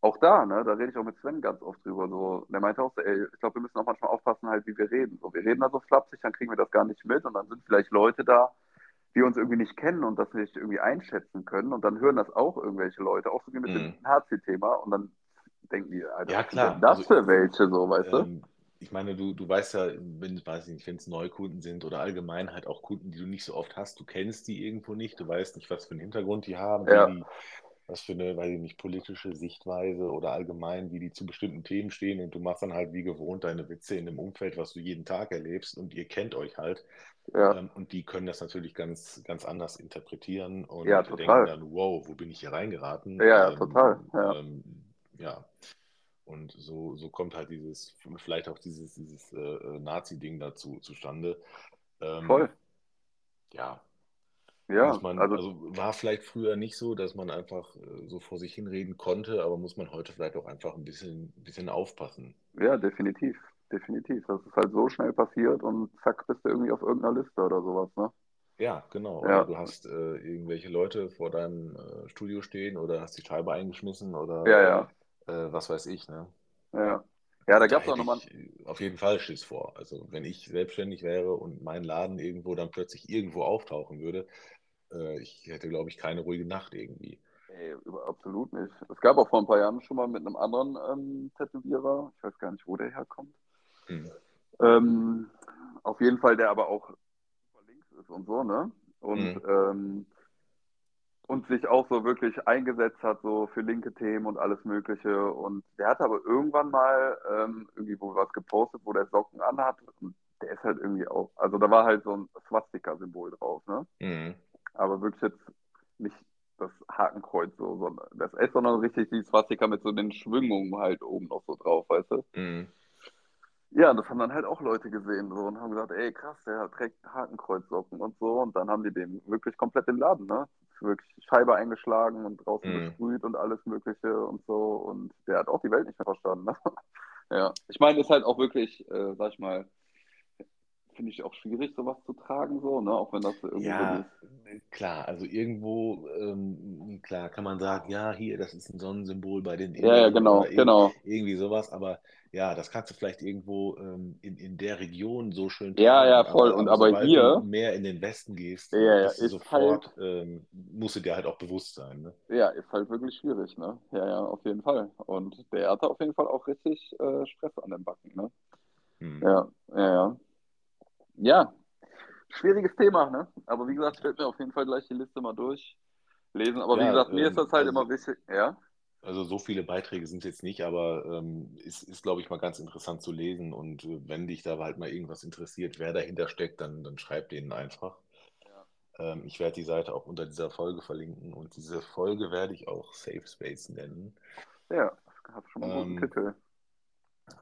auch da, ne, da rede ich auch mit Sven ganz oft drüber. So, der meinte auch so, ey, ich glaube, wir müssen auch manchmal aufpassen, halt, wie wir reden. So, wir reden da so flapsig, dann kriegen wir das gar nicht mit und dann sind vielleicht Leute da, die uns irgendwie nicht kennen und das nicht irgendwie einschätzen können. Und dann hören das auch irgendwelche Leute, auch so wie mit mhm. dem HC-Thema. Und dann denken die, Alter, ja, klar. was das also, für welche so, weißt ähm, du? Ich meine, du, du weißt ja, wenn, weiß nicht, wenn es Neukunden sind oder allgemein halt auch Kunden, die du nicht so oft hast, du kennst die irgendwo nicht, du weißt nicht, was für einen Hintergrund die haben, ja. die, was für eine, weiß ich nicht, politische Sichtweise oder allgemein, wie die zu bestimmten Themen stehen und du machst dann halt wie gewohnt deine Witze in einem Umfeld, was du jeden Tag erlebst und ihr kennt euch halt. Ja. Ähm, und die können das natürlich ganz, ganz anders interpretieren und ja, denken dann, wow, wo bin ich hier reingeraten? Ja, ähm, total. Ja. Ähm, ja. Und so, so kommt halt dieses, vielleicht auch dieses, dieses äh, äh Nazi-Ding dazu zustande. Ähm, Voll. Ja, ja, man, also, also, war vielleicht früher nicht so, dass man einfach äh, so vor sich hinreden konnte, aber muss man heute vielleicht auch einfach ein bisschen, bisschen aufpassen. Ja, definitiv, definitiv. Das ist halt so schnell passiert und zack, bist du irgendwie auf irgendeiner Liste oder sowas, ne? Ja, genau. Ja. Oder du hast äh, irgendwelche Leute vor deinem äh, Studio stehen oder hast die Scheibe eingeschmissen oder ja, ja. Äh, was weiß ich, ne? Ja. Ja, da gab es auch nochmal. Auf jeden Fall Schiss vor. Also, wenn ich selbstständig wäre und mein Laden irgendwo dann plötzlich irgendwo auftauchen würde, äh, ich hätte, glaube ich, keine ruhige Nacht irgendwie. Nee, absolut nicht. Es gab auch vor ein paar Jahren schon mal mit einem anderen ähm, Tätowierer, ich weiß gar nicht, wo der herkommt. Hm. Ähm, auf jeden Fall, der aber auch links ist und so, ne? Und, hm. ähm, und sich auch so wirklich eingesetzt hat, so für linke Themen und alles Mögliche. Und der hat aber irgendwann mal ähm, irgendwie wo was gepostet, wo der Socken anhat. Und der ist halt irgendwie auch, also da war halt so ein Swastika-Symbol drauf, ne? Mhm aber wirklich jetzt nicht das Hakenkreuz so, sondern das S, sondern richtig die Swastika mit so den Schwingungen halt oben noch so drauf, weißt du? Mhm. Ja, das haben dann halt auch Leute gesehen so und haben gesagt, ey krass, der trägt Hakenkreuzsocken und so und dann haben die den wirklich komplett im Laden, ne? Wirklich Scheibe eingeschlagen und draußen mhm. besprüht und alles mögliche und so und der hat auch die Welt nicht mehr verstanden, ne? ja, ich meine, ist halt auch wirklich, äh, sag ich mal, finde ich auch schwierig, sowas zu tragen, so, ne? Auch wenn das irgendwie Ja, äh, klar, also irgendwo, ähm, klar, kann man sagen, ja, hier, das ist ein Sonnensymbol bei den Ja, ja, Indern genau, genau. irgendwie sowas, aber ja, das kannst du vielleicht irgendwo ähm, in, in der Region so schön Ja, ja, tragen, voll. aber, Und aber sobald du hier, mehr in den Westen gehst, ja, ja, ist halt, sofort, ähm, musst du dir halt auch bewusst sein, ne? ja, ist halt wirklich schwierig, ne? Ja, ja, auf jeden Fall. Und der hatte auf jeden Fall auch richtig äh, Stress an den Backen, ne? Hm. Ja, ja, ja. Ja, schwieriges Thema, ne? Aber wie gesagt, ich werde mir auf jeden Fall gleich die Liste mal durchlesen. Aber wie Ja, gesagt, mir ist das ähm, halt immer also wichtig, ja? Also so viele Beiträge sind es jetzt nicht, aber ähm, ist, ist glaube ich, mal ganz interessant zu lesen. Und äh, wenn dich da halt mal irgendwas interessiert, wer dahinter steckt, dann, dann schreib denen einfach. Ja, Ähm, ich werde die Seite auch unter dieser Folge verlinken und diese Folge werde ich auch Safe Space nennen. ja, das hat schon mal einen guten Ähm, Titel.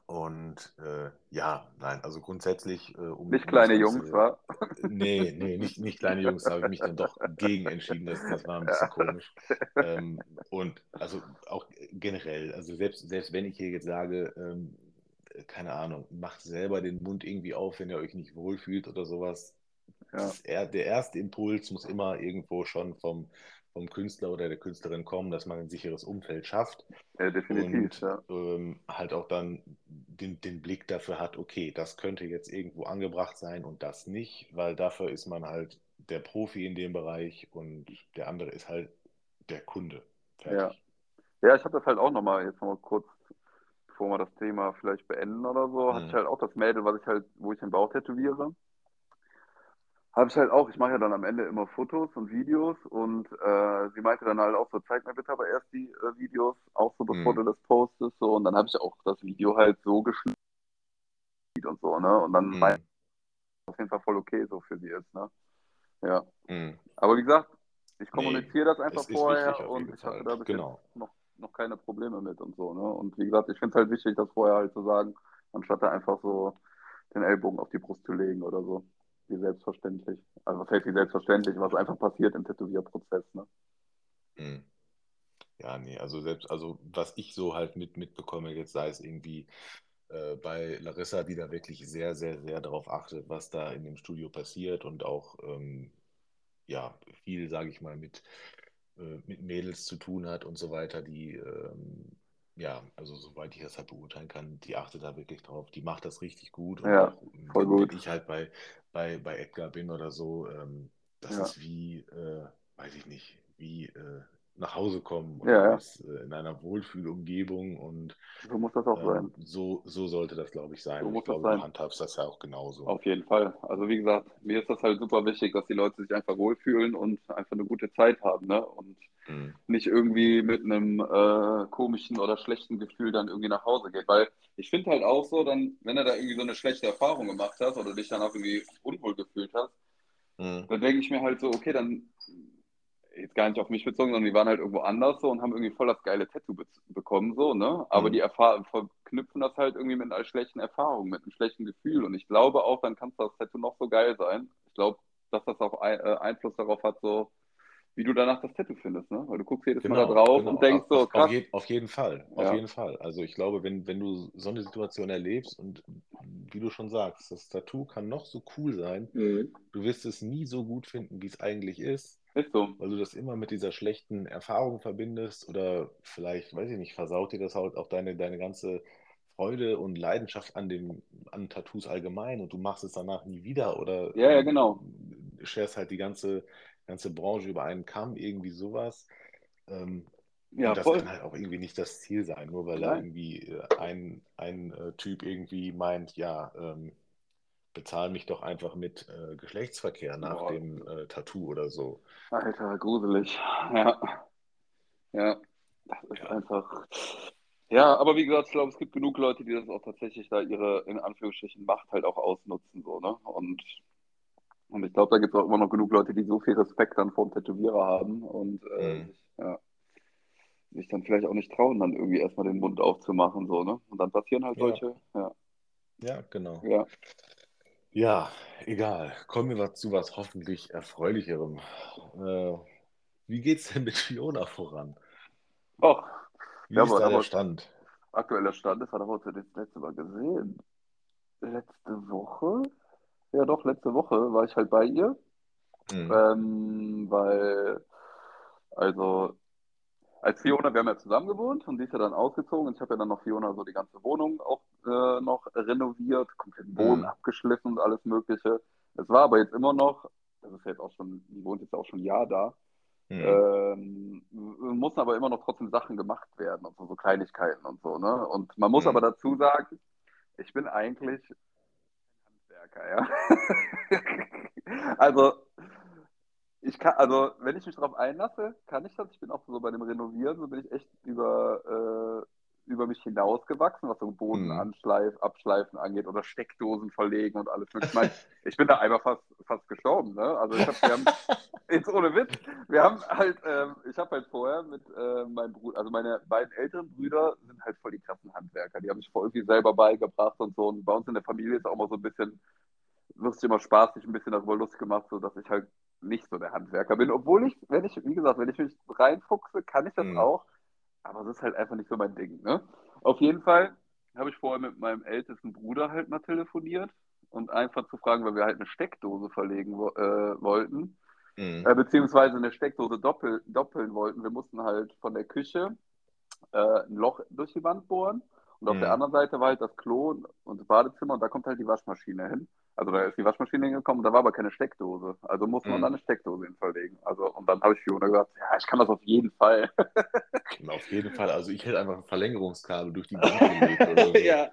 Und äh, ja, nein, also grundsätzlich, äh, um, Nicht um das kleine Jungs, Ganze, wa? nee, nee, nicht, nicht kleine Jungs, da habe ich mich dann doch gegen entschieden, das, das war ein bisschen Ja. komisch. Ähm, und also auch generell, also selbst, selbst wenn ich hier jetzt sage, ähm, keine Ahnung, macht selber den Mund irgendwie auf, wenn ihr euch nicht wohlfühlt oder sowas. Ja, er, der erste Impuls muss immer irgendwo schon vom, vom Künstler oder der Künstlerin kommen, dass man ein sicheres Umfeld schafft ja, definitiv, und ja. ähm, halt auch dann den, den Blick dafür hat, okay, das könnte jetzt irgendwo angebracht sein und das nicht, weil dafür ist man halt der Profi in dem Bereich und der andere ist halt der Kunde. Ja, Fertig. ja, ich habe das halt auch nochmal, jetzt nochmal kurz, bevor wir das Thema vielleicht beenden oder so, hatte ich halt auch das Mädel, was ich halt, wo ich den Bauch tätowiere. Habe ich halt auch, ich mache ja dann am Ende immer Fotos und Videos und äh, sie meinte dann halt auch so, zeig mir bitte aber erst die äh, Videos, auch so bevor Hm. du das postest, so und dann habe ich auch das Video halt so geschnitten und so, ne? Und dann meinte Hm. ich auf jeden Fall voll okay so für sie ist, ne? Ja. Hm. Aber wie gesagt, ich Nee, kommuniziere das einfach vorher wichtig und ich hatte da bis Genau. noch, noch keine Probleme mit und so, ne? Und wie gesagt, ich finde es halt wichtig, das vorher halt zu sagen, anstatt da einfach so den Ellbogen auf die Brust zu legen oder so. Wie selbstverständlich. Also was heißt wie selbstverständlich, was einfach passiert im Tätowierprozess, ne? Hm. Ja, nee, also selbst, also was ich so halt mit, mitbekomme, jetzt sei es irgendwie äh, bei Larissa, die da wirklich sehr, sehr, sehr darauf achtet, was da in dem Studio passiert und auch ähm, ja, viel, sage ich mal, mit, äh, mit Mädels zu tun hat und so weiter, die ähm, ja, also soweit ich das halt beurteilen kann, die achtet da wirklich drauf, die macht das richtig gut und Ja, voll wenn, wenn gut. ich halt bei, bei, bei Edgar bin oder so, ähm, das Ja. ist wie, äh, weiß ich nicht, wie äh, nach Hause kommen und Ja, ja. ist äh, in einer Wohlfühlumgebung und So muss das auch ähm, sein. so, so sollte das, glaube ich, sein. So ich muss das glaube, du handhabst das ja auch genauso. Auf jeden Fall. Also wie gesagt, mir ist das halt super wichtig, dass die Leute sich einfach wohlfühlen und einfach eine gute Zeit haben, ne? Und Mhm. nicht irgendwie mit einem äh, komischen oder schlechten Gefühl dann irgendwie nach Hause geht. Weil ich finde halt auch so, dann, wenn du da irgendwie so eine schlechte Erfahrung gemacht hast oder dich dann auch irgendwie unwohl gefühlt hast, Mhm. dann denke ich mir halt so, okay, dann jetzt gar nicht auf mich bezogen, sondern die waren halt irgendwo anders so und haben irgendwie voll das geile Tattoo be bekommen, so, ne? Aber die Mhm. Erfahr verknüpfen das halt irgendwie mit einer schlechten Erfahrung, mit einem schlechten Gefühl. Und ich glaube auch, dann kann das Tattoo noch so geil sein. Ich glaube, dass das auch ein, äh, Einfluss darauf hat, so wie du danach das Tattoo findest, ne? Weil du guckst jedes Mal da Genau, drauf genau. und denkst so, auf, auf, krass, je, auf jeden Fall, auf ja, jeden Fall. Also ich glaube, wenn, wenn du so eine Situation erlebst und wie du schon sagst, das Tattoo kann noch so cool sein, mhm. du wirst es nie so gut finden, wie es eigentlich ist, ist so. weil du das immer mit dieser schlechten Erfahrung verbindest oder vielleicht, weiß ich nicht, versaut dir das halt auch deine, deine ganze Freude und Leidenschaft an dem, an Tattoos allgemein und du machst es danach nie wieder oder Ja, ja, genau. scherst halt die ganze, ganze Branche über einen Kamm, irgendwie sowas. Ähm, Ja, und das voll. kann halt auch irgendwie nicht das Ziel sein, nur weil da Nein. irgendwie äh, ein, ein äh, Typ irgendwie meint, ja, ähm, bezahl mich doch einfach mit äh, Geschlechtsverkehr nach Boah, dem äh, Tattoo oder so. Alter, gruselig. Ja, ja. Das ist Ja, einfach. Ja, aber wie gesagt, ich glaube, es gibt genug Leute, die das auch tatsächlich da ihre, in Anführungsstrichen, Macht halt auch ausnutzen, so, ne? Und, und ich glaube, da gibt es auch immer noch genug Leute, die so viel Respekt dann vor dem Tätowierer haben und äh, mhm. sich, ja, sich dann vielleicht auch nicht trauen, dann irgendwie erstmal den Mund aufzumachen, so, ne? Und dann passieren halt Ja, solche, ja, ja, genau. ja. Ja, egal. Kommen wir zu was hoffentlich Erfreulicherem. Äh, wie geht's denn mit Fiona voran? Och, Wie ja, ist da der Stand? aktueller Stand ist, hat er uns das letzte Mal gesehen. Letzte Woche? Ja, ja doch, letzte Woche war ich halt bei ihr, Mhm. ähm, weil, also als Fiona, wir haben ja zusammen gewohnt und sie ist ja dann ausgezogen und ich habe ja dann noch Fiona so die ganze Wohnung auch äh, noch renoviert, komplett den Boden Mhm. abgeschliffen und alles Mögliche. Es war aber jetzt immer noch, das ist ja jetzt auch schon, die wohnt jetzt auch schon ein Jahr da, Mhm. ähm, mussten aber immer noch trotzdem Sachen gemacht werden und so, so Kleinigkeiten und so, ne? Und man muss Mhm. aber dazu sagen, ich bin eigentlich Handwerker, ja. Also, ich kann, also, wenn ich mich darauf einlasse, kann ich das. Ich bin auch so bei dem Renovieren, so bin ich echt über, äh, über mich hinausgewachsen, was so Boden Mhm. abschleifen angeht oder Steckdosen verlegen und alles. Ich, mein, ich bin da einmal fast, fast gestorben, ne? Also, ich hab, wir haben, jetzt ohne Witz, wir haben halt, ähm, ich habe halt vorher mit äh, meinem Bruder, also meine beiden älteren Brüder sind halt voll die krassen Handwerker. Die haben sich voll irgendwie selber beigebracht und so. Und bei uns in der Familie ist auch immer so ein bisschen lustig, immer spaßig, ein bisschen darüber lustig gemacht, so dass ich halt nicht so der Handwerker bin. Obwohl ich, wenn ich, wie gesagt, wenn ich mich reinfuchse, kann ich das Mhm. auch. Aber es ist halt einfach nicht so mein Ding, ne? Auf jeden Fall habe ich vorher mit meinem ältesten Bruder halt mal telefoniert und einfach zu fragen, weil wir halt eine Steckdose verlegen äh, wollten, Mhm. äh, beziehungsweise eine Steckdose doppel, doppeln wollten. Wir mussten halt von der Küche äh, ein Loch durch die Wand bohren und auf Mhm. der anderen Seite war halt das Klo und das Badezimmer und da kommt halt die Waschmaschine hin. Also da ist die Waschmaschine hingekommen da war aber keine Steckdose. Also musste man Mhm. da eine Steckdose hin verlegen. Also, und dann habe ich Fiona gesagt, ja, ich kann das auf jeden Fall. Auf jeden Fall. Also ich hätte einfach ein Verlängerungskabel durch die Wand gelegt so. ja,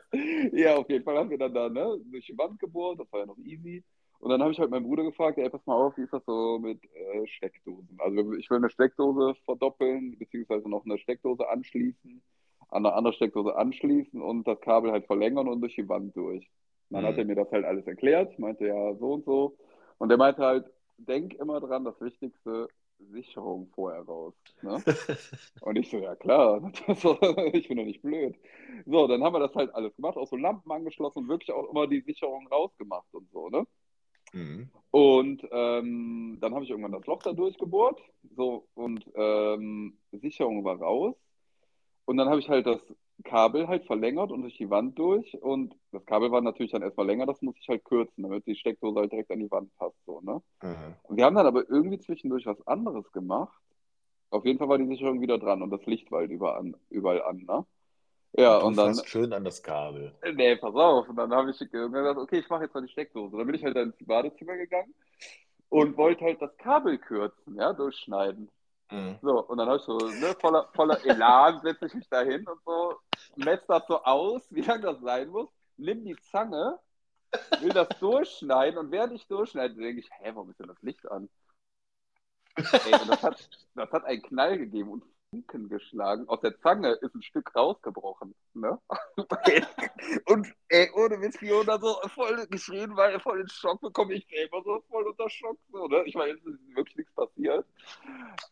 ja, auf jeden Fall haben wir dann da ne, durch die Wand gebohrt, das war ja noch easy. Und dann habe ich halt meinen Bruder gefragt, ey, pass mal auf, wie ist das so mit äh, Steckdosen? Also ich will eine Steckdose verdoppeln, beziehungsweise noch eine Steckdose anschließen, an eine andere Steckdose anschließen und das Kabel halt verlängern und durch die Wand durch. Dann hat Mhm. er mir das halt alles erklärt, meinte ja so und so. Und er meinte halt, denk immer dran, das Wichtigste, Sicherung vorher raus. Ne? Und ich so, ja klar, ich bin doch nicht blöd. So, dann haben wir das halt alles gemacht, auch so Lampen angeschlossen und wirklich auch immer die Sicherung rausgemacht und so, ne? Mhm. Und ähm, dann habe ich irgendwann das Loch da durchgebohrt, so, und ähm, Sicherung war raus. Und dann habe ich halt das Kabel halt verlängert und durch die Wand durch. Und das Kabel war natürlich dann erstmal länger, das muss ich halt kürzen, damit die Steckdose halt direkt an die Wand passt, so, ne? Mhm. Und wir haben dann aber irgendwie zwischendurch was anderes gemacht. Auf jeden Fall war die Sicherung wieder dran und das Licht war halt überall an, überall an ne? Ja, Du und dann, schön an das Kabel. nee, pass auf. Und dann habe ich gesagt, okay, ich mache jetzt mal die Steckdose. Dann bin ich halt ins Badezimmer gegangen und wollte halt das Kabel kürzen, ja, durchschneiden. Mhm. So, und dann habe ich so, ne, voller, voller Elan setze ich mich da hin und so, messe das so aus, wie lang das sein muss, nimm die Zange, will das durchschneiden und während ich durchschneide, denke ich, hä, warum ist denn das Licht an? Ey, das hat, das hat einen Knall gegeben und Funken geschlagen. Aus der Zange ist ein Stück rausgebrochen. Ne? und ey, ohne Witz, Fiona so voll geschrien, weil voll in Schock bekomme ich selber so voll unter Schock. So, ne? Ich meine, es ist wirklich nichts passiert.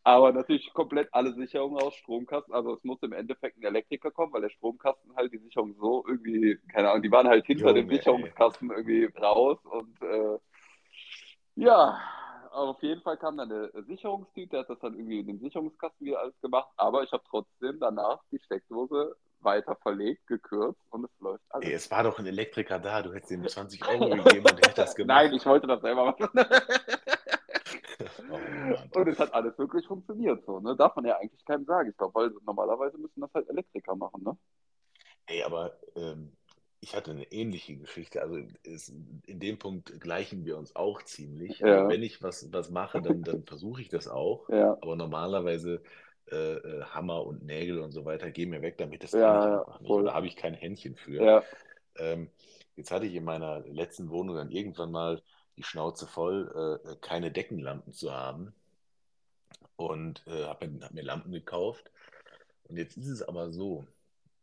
Aber natürlich komplett alle Sicherungen aus Stromkasten. Also es musste im Endeffekt ein Elektriker kommen, weil der Stromkasten halt die Sicherung so irgendwie, keine Ahnung, die waren halt hinter dem Junge, ey. Sicherungskasten irgendwie raus und äh, ja, auf jeden Fall kam dann der Sicherungstyp, der hat das dann irgendwie in den Sicherungskasten wieder alles gemacht, aber ich habe trotzdem danach die Steckdose weiter verlegt, gekürzt und es läuft alles. Ey, es war doch ein Elektriker da, du hättest ihm 20 Euro gegeben und der hätte das gemacht. Nein, ich wollte das selber machen. Oh Mann. und es hat alles wirklich funktioniert so, ne? Darf man ja eigentlich keinem sagen. Ich glaube, weil normalerweise müssen das halt Elektriker machen, ne? Ey, aber ähm, ich hatte eine ähnliche Geschichte. Also es, in dem Punkt gleichen wir uns auch ziemlich. Ja. Also wenn ich was, was mache, dann, dann versuche ich das auch. Ja. Aber normalerweise äh, äh, Hammer und Nägel und so weiter gehen mir weg, damit das Ja, kann ich da habe ich kein Händchen für. Ähm, jetzt hatte ich in meiner letzten Wohnung dann irgendwann mal die Schnauze voll, äh, keine Deckenlampen zu haben. Und äh, habe mir, hab mir Lampen gekauft. Und jetzt ist es aber so,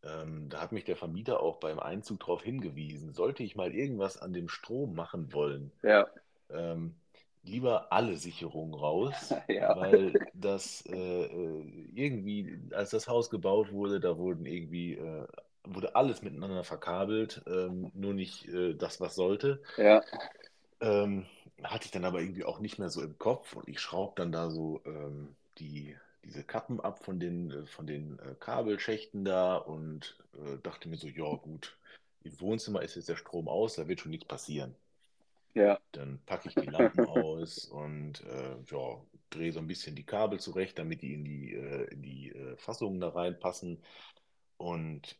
ähm, da hat mich der Vermieter auch beim Einzug darauf hingewiesen, sollte ich mal irgendwas an dem Strom machen wollen, ja, ähm, lieber alle Sicherungen raus, Ja. weil das äh, äh, irgendwie, als das Haus gebaut wurde, da wurden irgendwie, äh, wurde alles miteinander verkabelt, ähm, nur nicht äh, das, was sollte. ja, Ähm, hatte ich dann aber irgendwie auch nicht mehr so im Kopf und ich schraube dann da so ähm, die, Kappen ab von den, äh, von den äh, Kabelschächten da und äh, dachte mir so, ja gut, im Wohnzimmer ist jetzt der Strom aus, da wird schon nichts passieren. Ja. Dann packe ich die Lampen aus und äh, ja, drehe so ein bisschen die Kabel zurecht, damit die in die, äh, in die äh, Fassungen da reinpassen. Und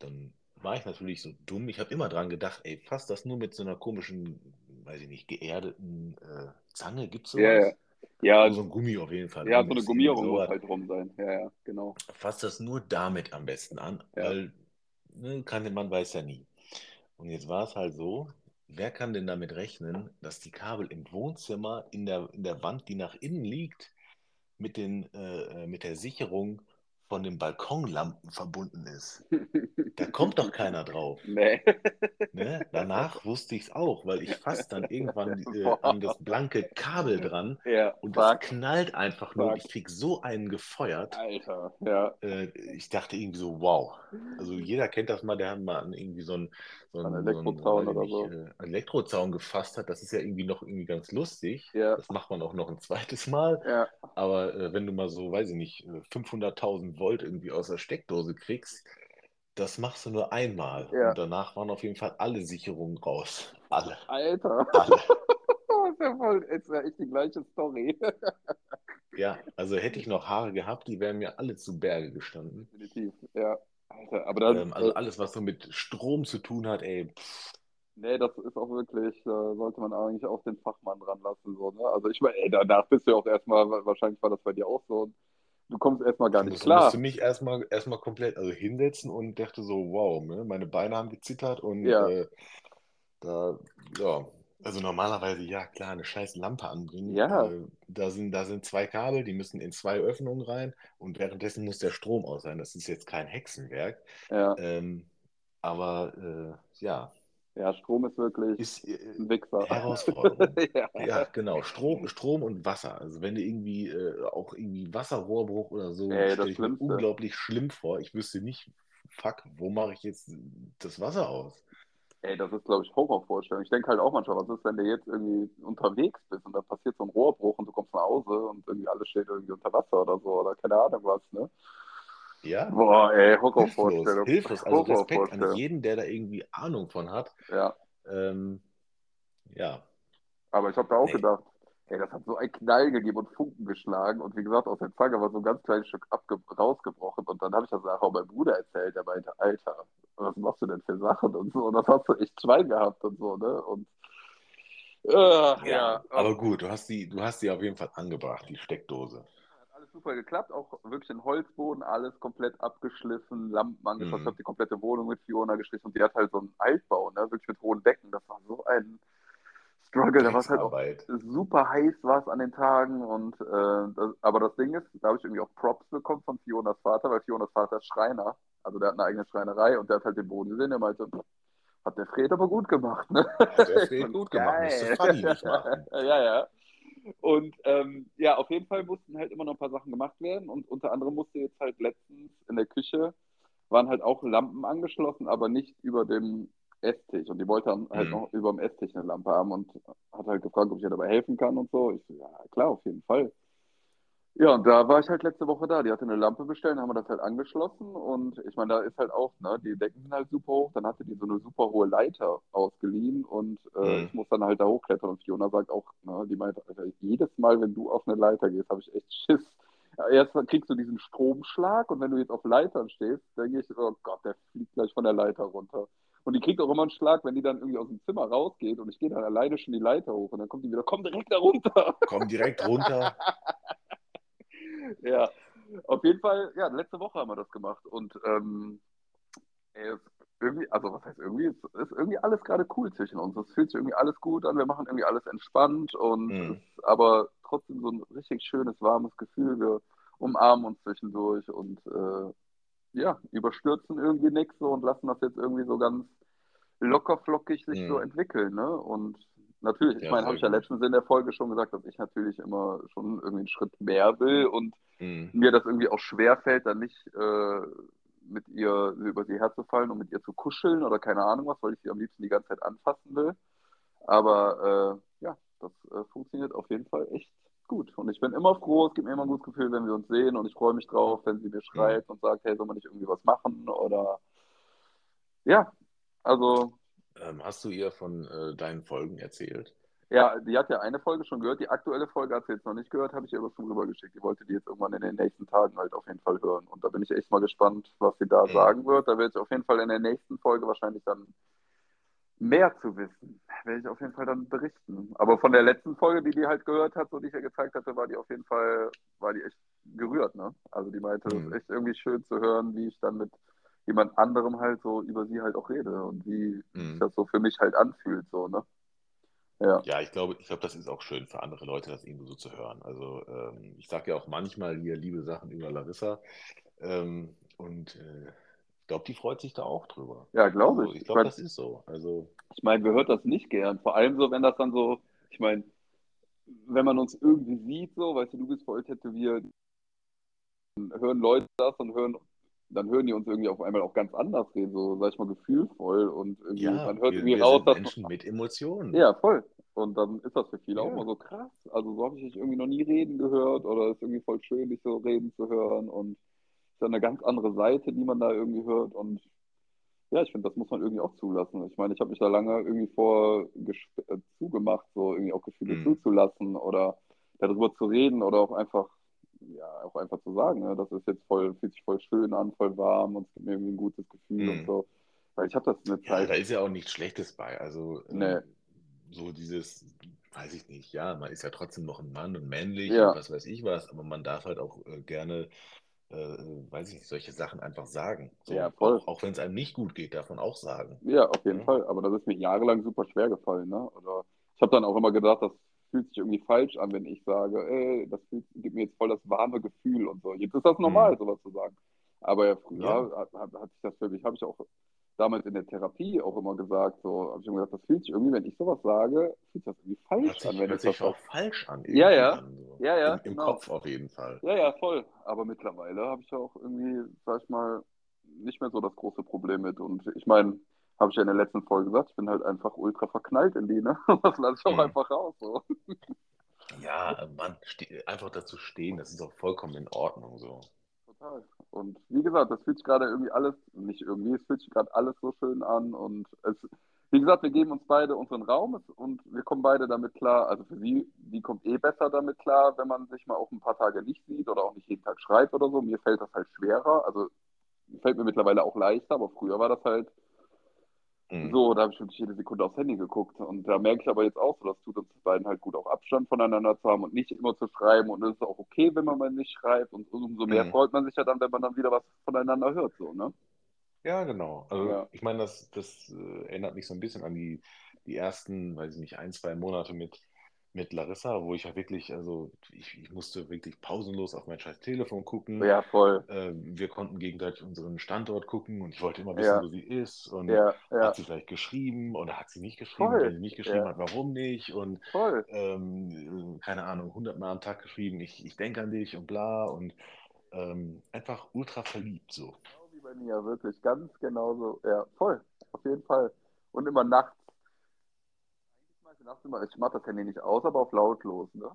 dann war ich natürlich so dumm. Ich habe immer dran gedacht, ey, fass das nur mit so einer komischen, weiß ich nicht, geerdeten Zange. Gibt es sowas? Ja, ja. Ja, Also so ein Gummi auf jeden Fall. ja, drum so eine Gummierung muss sowas. halt drum sein. Ja, ja, genau. Fass das nur damit am besten an, Ja. weil ne, kann, man weiß ja nie. Und jetzt war es halt so, wer kann denn damit rechnen, dass die Kabel im Wohnzimmer in der, in der Wand, die nach innen liegt, mit, den, äh, äh, mit der Sicherung von den Balkonlampen verbunden ist? Da kommt doch keiner drauf. Nee. Ne? Danach wusste ich es auch, weil ich fasse dann irgendwann äh, an das blanke Kabel dran Ja, und das fuck, knallt einfach nur. Fuck. Ich krieg so einen gefeuert. Alter. Ja, Äh, ich dachte irgendwie so, wow. Also jeder kennt das mal, der mal an irgendwie so einen, so einen, Elektrozaun so einen, oder nicht, äh, Elektrozaun gefasst hat. Das ist ja irgendwie noch irgendwie ganz lustig. Ja. Das macht man auch noch ein zweites Mal. ja, Aber äh, wenn du mal so, weiß ich nicht, äh, 500.000 Volt irgendwie aus der Steckdose kriegst, das machst du nur einmal. Ja. Und danach waren auf jeden Fall alle Sicherungen raus. Alle. Alter. Alle. Das ist ja voll, ist ja echt die gleiche Story. Ja, also hätte ich noch Haare gehabt, die wären mir alle zu Berge gestanden. Definitiv, ja. Alter, aber das, Ähm, also alles, was so mit Strom zu tun hat, ey, pff, nee, das ist auch wirklich, da sollte man eigentlich auch den Fachmann dran lassen. So, ne? Also ich meine, danach bist du ja auch erstmal, wahrscheinlich war das bei dir auch so, du kommst erstmal gar Ich nicht muss- klar. musste mich erstmal erstmal komplett also hinsetzen und dachte so, wow, ne? Meine Beine haben gezittert und Ja. äh, da, ja, also normalerweise, ja klar, eine scheiß Lampe anbringen. Ja. Äh, da sind, da sind zwei Kabel, die müssen in zwei Öffnungen rein und währenddessen muss der Strom aus sein. Das ist jetzt kein Hexenwerk. Ja, Ähm, aber äh, ja, ja, Strom ist wirklich ist äh, ein Wichser. Herausforderung. ja. Ja, genau. Strom, Strom und Wasser. Also wenn du irgendwie äh, auch irgendwie Wasserrohrbruch oder so, Ey, das stelle ich mir unglaublich schlimm vor. Ich wüsste nicht, fuck, wo mache ich jetzt das Wasser aus? Ey, das ist, glaube ich, Horrorvorstellung. Ich denke halt auch manchmal, was ist, wenn du jetzt irgendwie unterwegs bist und da passiert so ein Rohrbruch und du kommst nach Hause und irgendwie alles steht irgendwie unter Wasser oder so oder keine Ahnung was, ne? Ja? Boah, ey, Hilflos, Horrorvorstellung. hilflos. Also Respekt an jeden, der da irgendwie Ahnung von hat. Ja, Ähm, ja, aber ich habe da auch Nee. gedacht, ey, das hat so einen Knall gegeben und Funken geschlagen und wie gesagt, aus der Zange war so ein ganz kleines Stück rausgebrochen und dann habe ich das nachher auch meinem Bruder erzählt, der meinte, Alter, was machst du denn für Sachen und so und das hast du echt Schwein gehabt und so, ne? Und äh, ja, ja. Aber gut, du hast die, du hast die auf jeden Fall angebracht, die Steckdose. Hat alles super geklappt, auch wirklich in Holzboden, alles komplett abgeschliffen, Lampen angeschlossen, Mhm. ich habe die komplette Wohnung mit Fiona gestrichen und die hat halt so einen Altbau, ne, wirklich mit hohen Decken, das war so ein Struggle, da war es halt auch super heiß war es an den Tagen und äh, das, aber das Ding ist, da habe ich irgendwie auch Props bekommen von Fionas Vater, weil Fionas Vater ist Schreiner, also der hat eine eigene Schreinerei und der hat halt den Boden gesehen, der meinte, "Pff, hat der Fred aber gut gemacht, ne? Hat der Fred gut gemacht, musste geil. Fanny nicht machen. ja, ja. Und ähm, ja, auf jeden Fall mussten halt immer noch ein paar Sachen gemacht werden und unter anderem musste jetzt halt letztens in der Küche waren halt auch Lampen angeschlossen, aber nicht über dem Esstisch. Und die wollte dann halt Mhm. noch über dem Esstisch eine Lampe haben und hat halt gefragt, ob ich ihr dabei helfen kann und so. Ich so, ja, klar, auf jeden Fall. Ja, und da war ich halt letzte Woche da. Die hatte eine Lampe bestellt, haben wir das halt angeschlossen und ich meine, da ist halt auch, ne, die Decken sind halt super hoch. Dann hatte die so eine super hohe Leiter ausgeliehen und äh, Mhm. ich muss dann halt da hochklettern. Und Fiona sagt auch, ne, die meinte, Alter, jedes Mal, wenn du auf eine Leiter gehst, habe ich echt Schiss. Erst kriegst du diesen Stromschlag und wenn du jetzt auf Leitern stehst, denke ich, oh Gott, der fliegt gleich von der Leiter runter. Und die kriegt auch immer einen Schlag, wenn die dann irgendwie aus dem Zimmer rausgeht und ich gehe dann alleine schon die Leiter hoch und dann kommt die wieder, komm direkt da runter. Komm direkt runter. Ja, auf jeden Fall, ja, letzte Woche haben wir das gemacht und ähm, irgendwie, also was heißt irgendwie, es ist irgendwie alles gerade cool zwischen uns. Es fühlt sich irgendwie alles gut an, wir machen irgendwie alles entspannt und Mhm. ist aber trotzdem so ein richtig schönes, warmes Gefühl. Wir umarmen uns zwischendurch und äh, ja, überstürzen irgendwie nichts so und lassen das jetzt irgendwie so ganz locker flockig sich Mhm. so entwickeln, ne? Und natürlich, ich Ja, meine, habe ich ja letztens in der Folge schon gesagt, dass ich natürlich immer schon irgendwie einen Schritt mehr will und Mhm. mir das irgendwie auch schwer fällt, dann nicht äh, mit ihr über sie herzufallen und mit ihr zu kuscheln oder keine Ahnung was, weil ich sie am liebsten die ganze Zeit anfassen will. Aber äh, ja, das äh, funktioniert auf jeden Fall echt gut. Und ich bin immer froh, es gibt mir immer ein gutes Gefühl, wenn wir uns sehen und ich freue mich drauf, wenn sie mir schreibt und sagt, hey, soll man nicht irgendwie was machen oder ja, also Ähm, hast du ihr von äh, deinen Folgen erzählt? Ja, die hat ja eine Folge schon gehört. Die aktuelle Folge hat sie jetzt noch nicht gehört, habe ich ihr aber schon rübergeschickt. Die wollte die jetzt irgendwann in den nächsten Tagen halt auf jeden Fall hören. Und da bin ich echt mal gespannt, was sie da Mhm. sagen wird. Da werde ich auf jeden Fall in der nächsten Folge wahrscheinlich dann mehr zu wissen. Werde ich auf jeden Fall dann berichten. Aber von der letzten Folge, die die halt gehört hat, so die ich ihr gezeigt hatte, war die auf jeden Fall, war die echt gerührt, ne? Also die meinte, Mhm. ist echt irgendwie schön zu hören, wie ich dann mit jemand anderem halt so über sie halt auch rede und wie sich Mhm. das so für mich halt anfühlt, so, ne? Ja. Ja, ich glaube, ich glaube, das ist auch schön für andere Leute, das irgendwo so zu hören. Also ähm, ich sage ja auch manchmal hier liebe Sachen über Larissa. Ähm, und äh, glaube, die freut sich da auch drüber. Ja, glaube Also ich. ich Ich glaube, meine, das ist so. Also ich mein, wer hört das nicht gern? Vor allem so, wenn das dann so, ich meine, wenn man uns irgendwie sieht, so, weißt du, du bist voll tätowiert, dann hören Leute das und hören, dann hören die uns irgendwie auf einmal auch ganz anders reden, so, sag ich mal, gefühlvoll und irgendwie, ja, man hört wir, irgendwie wir raus, dass, Menschen mit Emotionen. ja, voll. Und dann ist das für viele auch Ja. mal so krass. Also so habe ich dich irgendwie noch nie reden gehört oder ist irgendwie voll schön, dich so reden zu hören und ist dann eine ganz andere Seite, die man da irgendwie hört und ja, ich finde, das muss man irgendwie auch zulassen. Ich meine, ich habe mich da lange irgendwie vor äh, zugemacht, so irgendwie auch Gefühle Mhm. zuzulassen oder darüber zu reden oder auch einfach, ja, auch einfach zu sagen, ne, das ist jetzt voll, fühlt sich voll schön an, voll warm und es gibt mir irgendwie ein gutes Gefühl und Mhm. so. Weil ich habe das eine Ja, Zeit, da ist ja auch nichts Schlechtes bei. Also nee, ähm, so dieses, weiß ich nicht, ja, man ist ja trotzdem noch ein Mann und männlich ja, und was weiß ich was, aber man darf halt auch äh, gerne, äh, weiß ich nicht, solche Sachen einfach sagen. ja, So, voll. auch, auch wenn es einem nicht gut geht, darf man auch sagen. Ja, auf jeden Ne? Fall. Aber das ist mir jahrelang super schwer gefallen, ne? Oder ich habe dann auch immer gedacht, das fühlt sich irgendwie falsch an, wenn ich sage, ey, das fühlt, gibt mir jetzt voll das warme Gefühl und so. Jetzt ist das normal, Mhm. sowas zu sagen. Aber ja, früher Ja, hat, hat, hat sich das für mich, habe ich auch damals in der Therapie auch immer gesagt, so, habe ich immer gesagt, das fühlt sich irgendwie, wenn ich sowas sage, fühlt sich das irgendwie hört falsch an, sich, wenn hört sich auch falsch an, Ja, ja, an, so. ja, ja, Im, im genau. Kopf auf jeden Fall. Ja, ja, voll. Aber mittlerweile habe ich auch irgendwie, sag ich mal, nicht mehr so das große Problem mit. Und ich meine, habe ich ja in der letzten Folge gesagt, ich bin halt einfach ultra verknallt in die, ne? Das lasse ich auch Mhm. einfach raus. So. Ja, Mann, ste einfach dazu stehen, das ist auch vollkommen in Ordnung so. Total. Und wie gesagt, das fühlt sich gerade irgendwie alles, nicht irgendwie, es fühlt sich gerade alles so schön an. Und es, wie gesagt, wir geben uns beide unseren Raum und wir kommen beide damit klar. Also für sie, die kommt eh besser damit klar, wenn man sich mal auch ein paar Tage nicht sieht oder auch nicht jeden Tag schreibt oder so. Mir fällt das halt schwerer. Also fällt mir mittlerweile auch leichter, aber früher war das halt Mhm. so, da habe ich wirklich jede Sekunde aufs Handy geguckt. Und da merke ich aber jetzt auch so, das tut uns beiden halt gut, auch Abstand voneinander zu haben und nicht immer zu schreiben. Und es ist auch okay, wenn man mal nicht schreibt. Und umso mehr Mhm. freut man sich ja dann, wenn man dann wieder was voneinander hört. So, ne? Ja, genau. Also Ja. ich meine, das, das äh, erinnert mich so ein bisschen an die, die ersten, weiß ich nicht, ein, zwei Monate mit, mit Larissa, wo ich ja wirklich, also ich, ich musste wirklich pausenlos auf mein scheiß Telefon gucken. Ja, voll. Äh, wir konnten gegenseitig unseren Standort gucken und ich wollte immer wissen, Ja, wo sie ist und ja, ja. hat sie vielleicht geschrieben oder hat sie nicht geschrieben? Und wenn Voll. sie nicht geschrieben Ja, hat, warum nicht? Und voll. ähm, äh, keine Ahnung, hundertmal am Tag geschrieben, ich, ich denke an dich und bla und ähm, einfach ultra verliebt so. Genau wie bei mir, wirklich. Ganz genauso. Ja, voll. Auf jeden Fall. Und immer nachts. Ich nachts immer, ich mache das Handy nicht aus, aber auf lautlos, ne?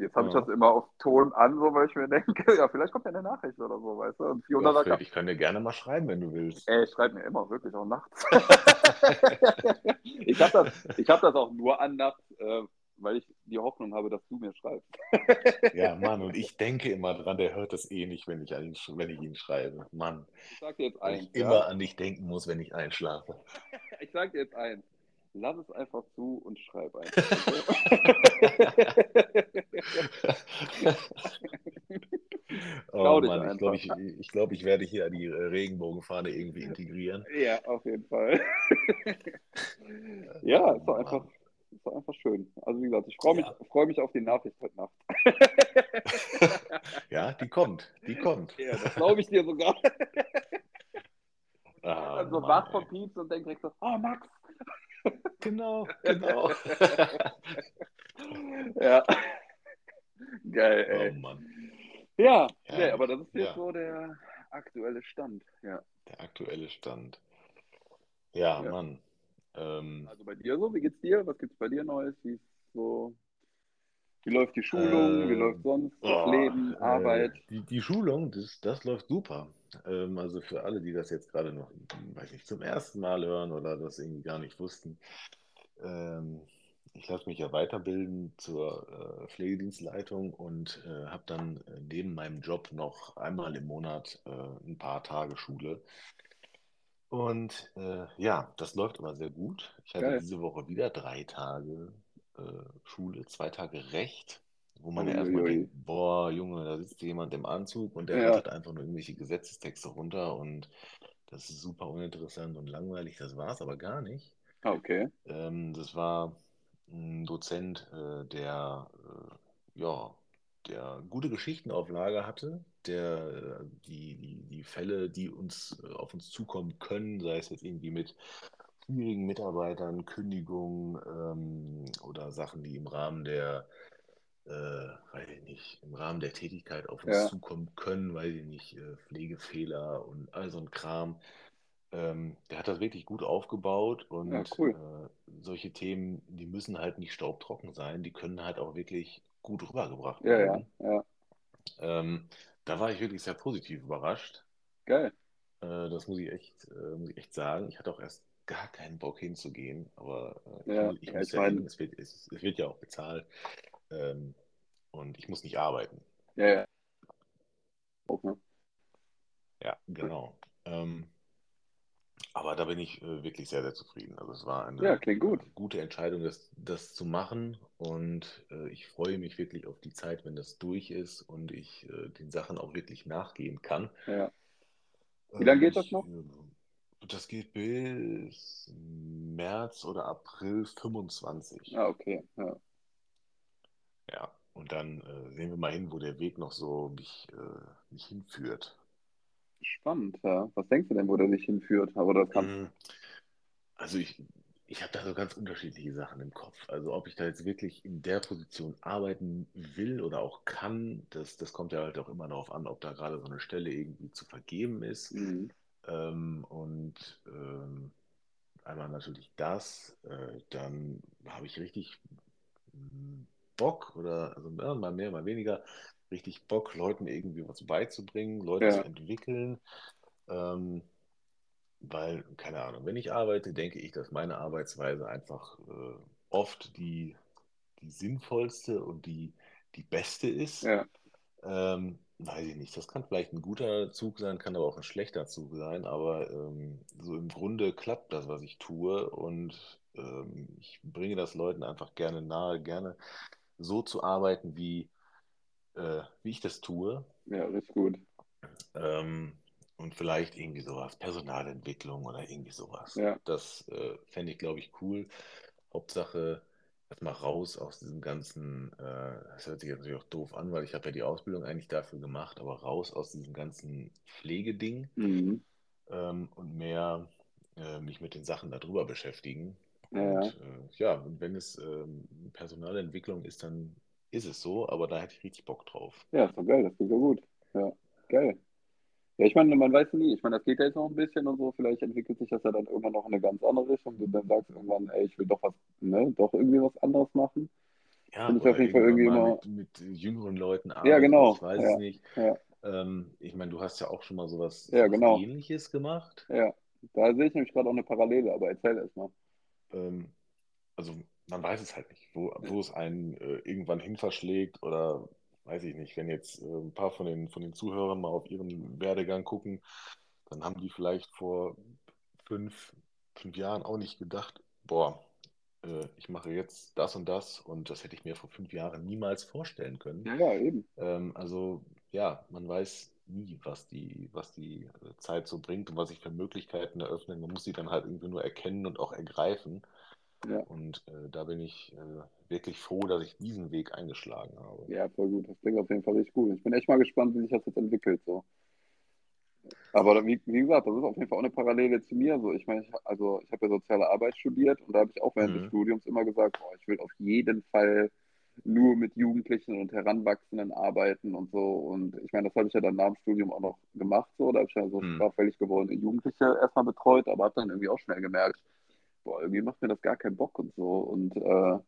Jetzt habe ich das Ja. immer auf Ton an, so weil ich mir denke, ja, vielleicht kommt ja eine Nachricht oder so, weißt du? Und Ja, Fiona sagt, ich kann dir gerne mal schreiben, wenn du willst. ey, schreib mir immer, wirklich, auch nachts. ich habe das, ich hab das auch nur an nachts, äh, weil ich die Hoffnung habe, dass du mir schreibst. Ja, Mann, und ich denke immer dran, der hört das eh nicht, wenn ich, ihn, wenn ich ihn schreibe. Mann, Ich sag dir jetzt eins, ich immer ja? an dich denken muss, wenn ich einschlafe. Ich sag dir jetzt eins. Lass es einfach zu und schreib einfach. Oh Mann, ich glaube, ich, ich, glaub, ich werde hier die Regenbogenfahne irgendwie integrieren. Ja, auf jeden Fall. Ja, ist doch Oh einfach, ist doch einfach schön. Also wie gesagt, ich freue mich, Ja. freue mich auf die Nachricht heute Nacht. Ja, die kommt, die kommt. Ja, das glaube ich dir sogar. Ich bin Ah, dann so Mann, wach vom Pieps und denke direkt so, oh Max. Genau, genau. Ja, geil, Oh ey. Mann. Ja, nee, Herrlich. aber das ist jetzt Ja, so der aktuelle Stand. Ja. der aktuelle Stand. Ja, Ja. Mann. Ähm, Also bei dir so, wie geht's dir? Was gibt's bei dir Neues? Wie ist so, wie läuft die Schulung? Wie äh, läuft sonst das oh, Leben, äh, Arbeit? die, die Schulung, das, das läuft super. Ähm, also für alle, die das jetzt gerade noch, weiß nicht, zum ersten Mal hören oder das irgendwie gar nicht wussten. Ähm, ich lasse mich ja weiterbilden zur äh, Pflegedienstleitung und äh, habe dann äh, neben meinem Job noch einmal im Monat äh, ein paar Tage Schule. Und äh, ja, das läuft aber sehr gut. Ich hatte Geil. diese Woche wieder drei Tage äh, Schule, zwei Tage Recht, wo man ja erstmal denkt, boah, Junge, da sitzt jemand im Anzug und der Ja. rattert einfach nur irgendwelche Gesetzestexte runter und das ist super uninteressant und langweilig. Das war es aber gar nicht. Ah, okay. Ähm, das war ein Dozent, äh, der, äh, ja, der gute Geschichten auf Lager hatte, der äh, die, die, die Fälle, die uns äh, auf uns zukommen können, sei es jetzt irgendwie mit schwierigen Mitarbeitern, Kündigungen ähm, oder Sachen, die im Rahmen der, äh, ich nicht, im Rahmen der Tätigkeit auf uns Ja. zukommen können, weiß ich nicht, äh, Pflegefehler und all so ein Kram. Ähm, der hat das wirklich gut aufgebaut und Ja, cool. äh, solche Themen, die müssen halt nicht staubtrocken sein, die können halt auch wirklich gut rübergebracht werden. ja. Ähm, da war ich wirklich sehr positiv überrascht. Geil. Äh, das muss ich echt, äh, muss ich echt sagen. Ich hatte auch erst gar keinen Bock hinzugehen, aber äh, ich, Ja, ich ja, muss ich ja es wird, es, es wird ja auch bezahlt ähm, und ich muss nicht arbeiten. Ja, ja. Ne? Ja, genau. Ähm, aber da bin ich äh, wirklich sehr, sehr zufrieden. Also es war eine Ja, gut. gute Entscheidung, das, das zu machen und äh, ich freue mich wirklich auf die Zeit, wenn das durch ist und ich äh, den Sachen auch wirklich nachgehen kann. Ja. Wie lange Ähm, geht das noch? äh, Das geht bis März oder April 25. Ah, okay. Ja. Und dann äh, sehen wir mal hin, wo der Weg noch so mich, äh, mich hinführt. Spannend, ja. Was denkst du denn, wo der dich hinführt? Aber das kann. Mm, Also ich, ich habe da so ganz unterschiedliche Sachen im Kopf. Also ob ich da jetzt wirklich in der Position arbeiten will oder auch kann, das, das kommt ja halt auch immer darauf an, ob da gerade so eine Stelle irgendwie zu vergeben ist. Mhm. Ähm, und ähm, einmal natürlich das, äh, dann habe ich richtig mm, Bock oder also ja, mal mehr, mal weniger, richtig Bock, Leuten irgendwie was beizubringen, Leute Ja. zu entwickeln. Ähm, weil, keine Ahnung, wenn ich arbeite, denke ich, dass meine Arbeitsweise einfach äh, oft die, die sinnvollste und die, die beste ist. Ja. Ähm, weiß ich nicht, das kann vielleicht ein guter Zug sein, kann aber auch ein schlechter Zug sein, aber ähm, so im Grunde klappt das, was ich tue und ähm, ich bringe das Leuten einfach gerne nahe, gerne so zu arbeiten, wie, äh, wie ich das tue. Ja, richtig gut. Ähm, und vielleicht irgendwie sowas, Personalentwicklung oder irgendwie sowas. Ja. Das äh, fände ich, glaube ich, cool. Hauptsache, erstmal raus aus diesem ganzen, äh, das hört sich jetzt natürlich auch doof an, weil ich habe ja die Ausbildung eigentlich dafür gemacht, aber raus aus diesem ganzen Pflegeding Mhm. ähm, und mehr äh, mich mit den Sachen darüber beschäftigen. Ja, Und ja. äh, ja, wenn es ähm, Personalentwicklung ist, dann ist es so, aber da hätte ich richtig Bock drauf. Ja, ist doch geil, das klingt ja gut. Ja, geil. Ja, ich meine, man weiß ja nie. Ich meine, das geht ja jetzt noch ein bisschen und so. Vielleicht entwickelt sich das ja dann irgendwann noch in eine ganz andere Richtung. Du dann sagst irgendwann, ey, ich will doch was, ne, doch irgendwie was anderes machen. Ja, Finde ich auf jeden Fall irgendwie mal immer. mit, mit jüngeren Leuten Ja, arbeiten, genau. ich weiß Ja, es nicht. ja, Ähm, ich meine, du hast ja auch schon mal sowas, ja, sowas genau. Ähnliches gemacht. Ja. Da sehe ich nämlich gerade auch eine Parallele, aber erzähl erst mal. Ähm, also man weiß es halt nicht, wo, wo es einen äh, irgendwann hin verschlägt oder weiß ich nicht, wenn jetzt äh, ein paar von den, von den Zuhörern mal auf ihren Werdegang gucken, dann haben die vielleicht vor fünf, fünf Jahren auch nicht gedacht, boah, äh, ich mache jetzt das und das und das hätte ich mir vor fünf Jahren niemals vorstellen können. Ja, eben. Ähm, also ja, man weiß nie, was die, was die äh, Zeit so bringt und was sich für Möglichkeiten eröffnen. Man muss sie dann halt irgendwie nur erkennen und auch ergreifen. Ja. Und äh, da bin ich äh, wirklich froh, dass ich diesen Weg eingeschlagen habe. Ja, voll gut. Das klingt auf jeden Fall richtig gut. Ich bin echt mal gespannt, wie sich das jetzt entwickelt. So. Aber wie, wie gesagt, das ist auf jeden Fall auch eine Parallele zu mir. So, ich meine, ich, also ich habe ja soziale Arbeit studiert und da habe ich auch während des Mhm. Studiums immer gesagt, boah, ich will auf jeden Fall nur mit Jugendlichen und Heranwachsenden arbeiten und so. Und ich meine, das habe ich ja dann nach dem Studium auch noch gemacht. So. Da habe ich ja so Mhm. straffällig gewordene Jugendliche erstmal betreut, aber habe dann irgendwie auch schnell gemerkt, boah, irgendwie macht mir das gar keinen Bock und so. Und äh,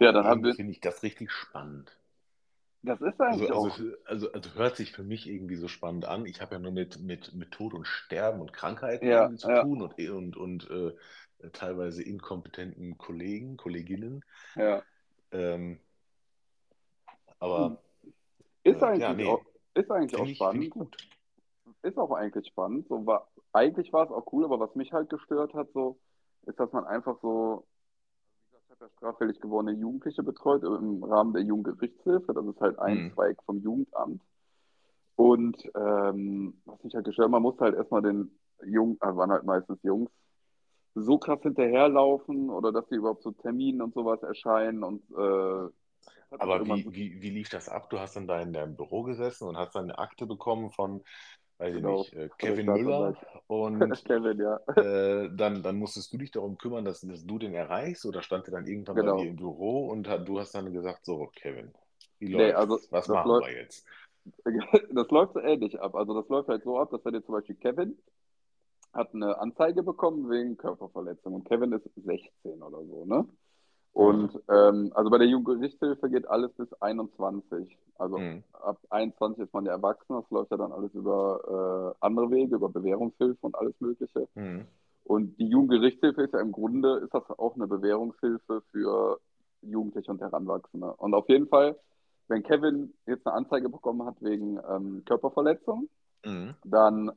ja, dann haben wir, finde ich das richtig spannend. Das ist Also, eigentlich also, auch, also, also hört sich für mich irgendwie so spannend an. Ich habe ja nur mit, mit, mit Tod und Sterben und Krankheiten ja, zu ja, tun und, und, und äh, teilweise inkompetenten Kollegen, Kolleginnen. ja. Ähm, aber Ist äh, ja, eigentlich auch, nee, ist eigentlich auch finde ich, spannend. gut. Ist auch eigentlich spannend. So war, eigentlich war es auch cool, aber was mich halt gestört hat, so, ist, dass man einfach so, ja straffällig gewordene Jugendliche betreut im Rahmen der Jugendgerichtshilfe. Das ist halt ein Mhm. Zweig vom Jugendamt. Und ähm, was mich halt gestört, hat, man musste halt erstmal den Jungen, also waren halt meistens Jungs, so krass hinterherlaufen oder dass sie überhaupt zu Terminen und sowas erscheinen und äh, Aber wie, wie, wie lief das ab? Du hast dann da in deinem Büro gesessen und hast dann eine Akte bekommen von, weiß ich genau, nicht, äh, der Kevin Müller und Kevin, ja, äh, dann, dann musstest du dich darum kümmern, dass, dass du den erreichst oder stand er dann irgendwann bei dir genau. im Büro und hat, du hast dann gesagt, so, Kevin, wie Nee, also läuft's? Was machen läuft, wir jetzt? das läuft so ähnlich ab. Also das läuft halt so ab, dass wenn jetzt zum Beispiel Kevin hat eine Anzeige bekommen wegen Körperverletzung und Kevin ist 16 oder so, ne? Und ähm, also bei der Jugendgerichtshilfe geht alles bis 21. Also Mhm. ab 21 ist man ja erwachsen, das läuft ja dann alles über äh, andere Wege, über Bewährungshilfe und alles Mögliche. Mhm. Und die Jugendgerichtshilfe ist ja im Grunde, ist das auch eine Bewährungshilfe für Jugendliche und Heranwachsende. Und auf jeden Fall, wenn Kevin jetzt eine Anzeige bekommen hat wegen ähm, Körperverletzung, Mhm. dann,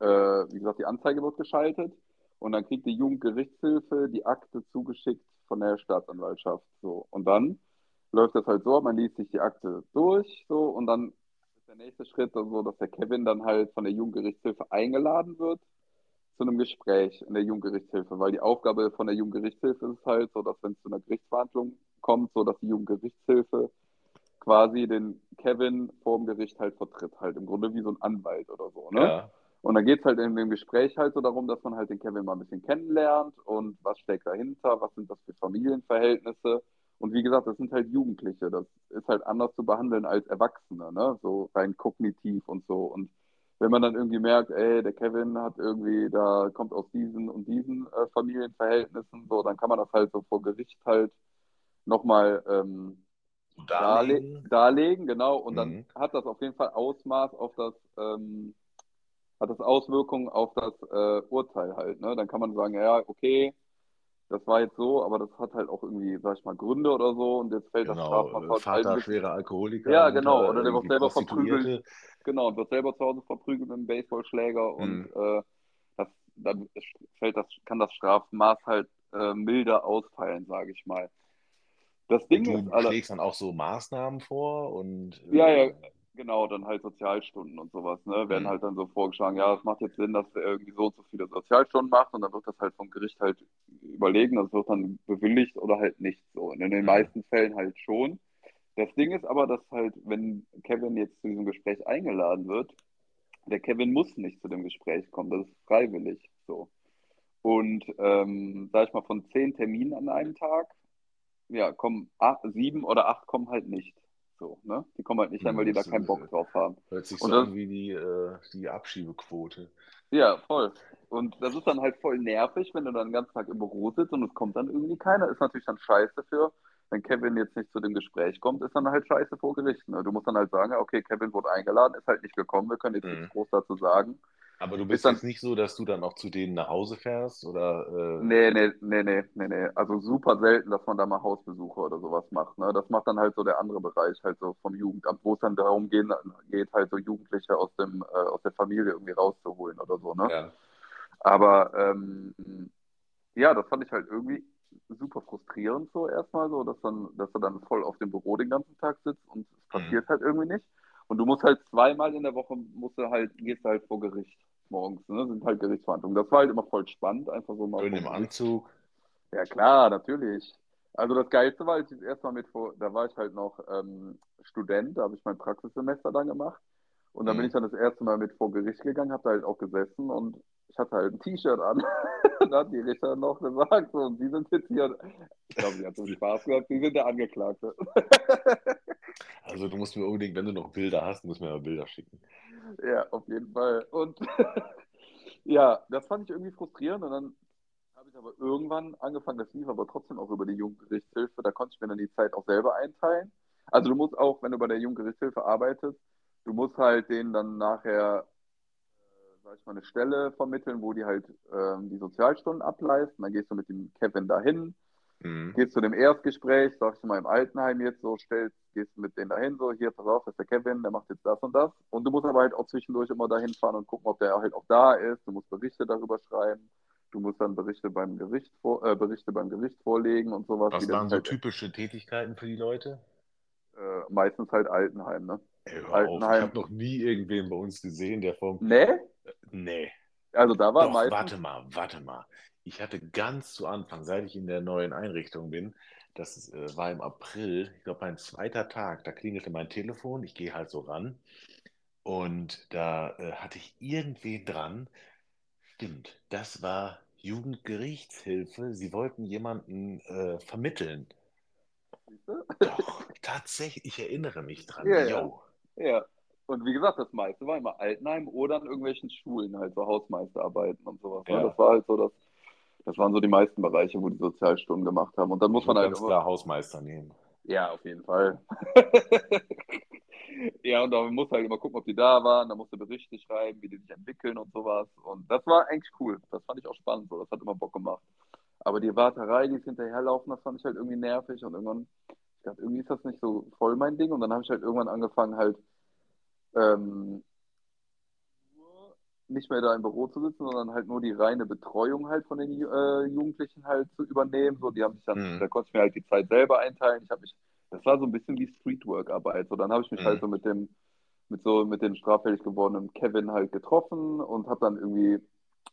äh, wie gesagt, die Anzeige wird geschaltet und dann kriegt die Jugendgerichtshilfe die Akte zugeschickt von der Staatsanwaltschaft. So. Und dann läuft das halt so, man liest sich die Akte durch, so, und dann ist der nächste Schritt dann so, dass der Kevin dann halt von der Jugendgerichtshilfe eingeladen wird zu einem Gespräch in der Jugendgerichtshilfe, weil die Aufgabe von der Jugendgerichtshilfe ist halt so, dass wenn es zu einer Gerichtsverhandlung kommt, so dass die Jugendgerichtshilfe quasi den Kevin vor dem Gericht halt vertritt, halt im Grunde wie so ein Anwalt oder so, ne? Ja, Und dann geht es halt in dem Gespräch halt so darum, dass man halt den Kevin mal ein bisschen kennenlernt und was steckt dahinter, was sind das für Familienverhältnisse. Und wie gesagt, das sind halt Jugendliche. Das ist halt anders zu behandeln als Erwachsene, ne? So rein kognitiv und so. Und wenn man dann irgendwie merkt, ey, der Kevin hat irgendwie, da kommt aus diesen und diesen äh, Familienverhältnissen, so, dann kann man das halt so vor Gericht halt nochmal ähm, darlegen. darlegen, genau. Und dann Mhm. hat das auf jeden Fall Ausmaß auf das, ähm, hat das Auswirkungen auf das äh, Urteil halt. Ne? Dann kann man sagen, ja, okay, das war jetzt so, aber das hat halt auch irgendwie, sag ich mal, Gründe oder so und jetzt fällt das Genau, Strafmaß äh, halt Vater bisschen. schwerer Alkoholiker, Ja, genau. Oder der wird selber verprügelt, genau, und wird selber zu Hause verprügelt mit einem Baseballschläger und Mhm. äh, das, dann fällt das, kann das Strafmaß halt äh, milder ausfallen, sage ich mal. Das Ding Und ist du alle, schlägst dann auch so Maßnahmen vor und ja, ja, äh, genau, dann halt Sozialstunden und sowas, ne? Werden mhm. halt dann so vorgeschlagen, ja, es macht jetzt Sinn, dass er irgendwie so und so viele Sozialstunden macht und dann wird das halt vom Gericht halt überlegen, das wird dann bewilligt oder halt nicht so. Und in den Mhm. meisten Fällen halt schon. Das Ding ist aber, dass halt, wenn Kevin jetzt zu diesem Gespräch eingeladen wird, der Kevin muss nicht zu dem Gespräch kommen, das ist freiwillig so. Und ähm, sag ich mal, von zehn Terminen an einem Tag, ja, kommen acht, sieben oder acht kommen halt nicht. So, ne? Die kommen halt nicht rein, weil Mhm. die da Das keinen Bock drauf haben. hört sich so das, an wie die, äh, die Abschiebequote. ja, voll. Und das ist dann halt voll nervig, wenn du dann den ganzen Tag im Büro sitzt und es kommt dann irgendwie keiner. Ist natürlich dann scheiße für, wenn Kevin jetzt nicht zu dem Gespräch kommt, ist dann halt scheiße vor Gericht. Ne? Du musst dann halt sagen, okay, Kevin wurde eingeladen, ist halt nicht gekommen, wir können jetzt Mhm. nichts groß dazu sagen. Aber du Ist bist dann, jetzt nicht so, dass du dann auch zu denen nach Hause fährst oder äh, nee, nee, nee, nee, nee, nee. Also super selten, dass man da mal Hausbesuche oder sowas macht. Ne? Das macht dann halt so der andere Bereich, halt so vom Jugendamt, wo es dann darum gehen, geht, halt so Jugendliche aus dem, äh, aus der Familie irgendwie rauszuholen oder so, ne? ja. Aber ähm, ja, das fand ich halt irgendwie super frustrierend so erstmal, so, dass dann, dass du dann voll auf dem Büro den ganzen Tag sitzt und es Mhm. passiert halt irgendwie nicht. Und du musst halt zweimal in der Woche musst du halt, gehst du halt vor Gericht morgens, ne? Sind halt Gerichtsverhandlungen. Das war halt immer voll spannend, einfach so mal Schön im. Anzug. Ja klar, natürlich. Also das Geilste war, als ich das erste Mal mit vor, da war ich halt noch ähm, Student, da habe ich mein Praxissemester dann gemacht. Und dann bin Mhm. ich dann das erste Mal mit vor Gericht gegangen, habe da halt auch gesessen und ich hatte halt ein T-Shirt an. und da hat die Richter noch gesagt, so, und Sie sind jetzt hier, ich glaube, sie hat so Spaß gehabt, Sie sind der Angeklagte. Also du musst mir unbedingt, wenn du noch Bilder hast, musst du mir mal Bilder schicken. Ja, auf jeden Fall. Und ja, das fand ich irgendwie frustrierend und dann habe ich aber irgendwann angefangen, das lief aber trotzdem auch über die Jugendgerichtshilfe, da konnte ich mir dann die Zeit auch selber einteilen. Also du musst auch, wenn du bei der Jugendgerichtshilfe arbeitest, du musst halt denen dann nachher, äh, sag ich mal, eine Stelle vermitteln, wo die halt ähm, die Sozialstunden ableisten. Dann gehst du mit dem Kevin dahin, Mhm. gehst zu dem Erstgespräch, sagst du mal im Altenheim jetzt so, stellst, gehst mit denen dahin, so, hier, pass auf, das ist der Kevin, der macht jetzt das und das. Und du musst aber halt auch zwischendurch immer dahin fahren und gucken, ob der halt auch da ist. Du musst Berichte darüber schreiben. Du musst dann Berichte beim Gericht, vor, äh, Berichte beim Gericht vorlegen und sowas. Was waren so halt, typische Tätigkeiten für die Leute? äh, meistens halt Altenheim, ne? Ey, auf, ich Altenheim. habe noch nie irgendwen bei uns gesehen, der vom. Nee? Nee. Also da war Doch, meistens. warte mal, warte mal. Ich hatte ganz zu Anfang, seit ich in der neuen Einrichtung bin, das äh, war im April, ich glaube mein zweiter Tag, da klingelte mein Telefon, ich gehe halt so ran und da äh, hatte ich irgendwen dran. Stimmt, das war Jugendgerichtshilfe. Sie wollten jemanden äh, vermitteln. Doch, tatsächlich, ich erinnere mich dran. Ja, ja. Yo. Ja. Und wie gesagt, das meiste war immer Altenheim oder an irgendwelchen Schulen, halt so Hausmeisterarbeiten und sowas. Ne? Ja. Das war halt so das, das waren so die meisten Bereiche, wo die Sozialstunden gemacht haben. Und dann muss man halt ganz immer, klar Hausmeister nehmen. ja, auf jeden Fall. ja, und da muss halt immer gucken, ob die da waren, da musst du Berichte schreiben, wie die sich entwickeln und sowas. Und das war eigentlich cool. Das fand ich auch spannend, so. Das hat immer Bock gemacht. Aber die Warterei, die hinterherlaufen, das fand ich halt irgendwie nervig und irgendwann, ich dachte, irgendwie ist das nicht so voll mein Ding. Und dann habe ich halt irgendwann angefangen, halt ähm, nicht mehr da im Büro zu sitzen, sondern halt nur die reine Betreuung halt von den äh, Jugendlichen halt zu übernehmen. So, die haben sich dann, Mhm. da konnte ich mir halt die Zeit selber einteilen. Ich habe mich, das war so ein bisschen wie Streetwork-Arbeit. So, dann habe ich mich Mhm. halt so mit dem, mit so, mit dem straffällig gewordenen Kevin halt getroffen und habe dann irgendwie,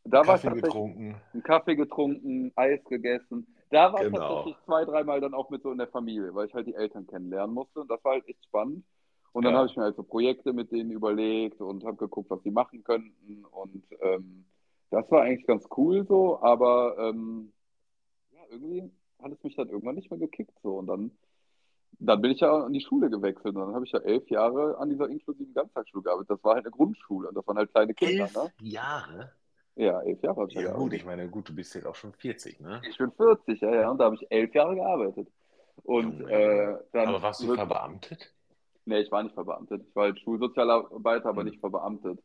da war ich Kaffee tatsächlich getrunken. einen Kaffee getrunken, Eis gegessen. Da war ich Genau. tatsächlich zwei, dreimal dann auch mit so in der Familie, weil ich halt die Eltern kennenlernen musste. Und das war halt echt spannend. Und dann Ja. habe ich mir halt so Projekte mit denen überlegt und habe geguckt, was sie machen könnten. Und ähm, das war eigentlich ganz cool so, aber ähm, ja, irgendwie hat es mich dann irgendwann nicht mehr gekickt. So. Und dann, dann bin ich ja an die Schule gewechselt. Und dann habe ich ja elf Jahre an dieser inklusiven Ganztagsschule gearbeitet. Das war halt eine Grundschule und das waren halt kleine Kinder. Elf Ne? Jahre? Ja, elf Jahre habe ich ja Ja, gut, ich meine, gut, du bist jetzt auch schon 40, ne? Ich bin 40, ja, ja, und da habe ich elf Jahre gearbeitet. Und äh, dann Aber warst du verbeamtet? Nee, ich war nicht verbeamtet. Ich war halt Schulsozialarbeiter, aber Hm. nicht verbeamtet.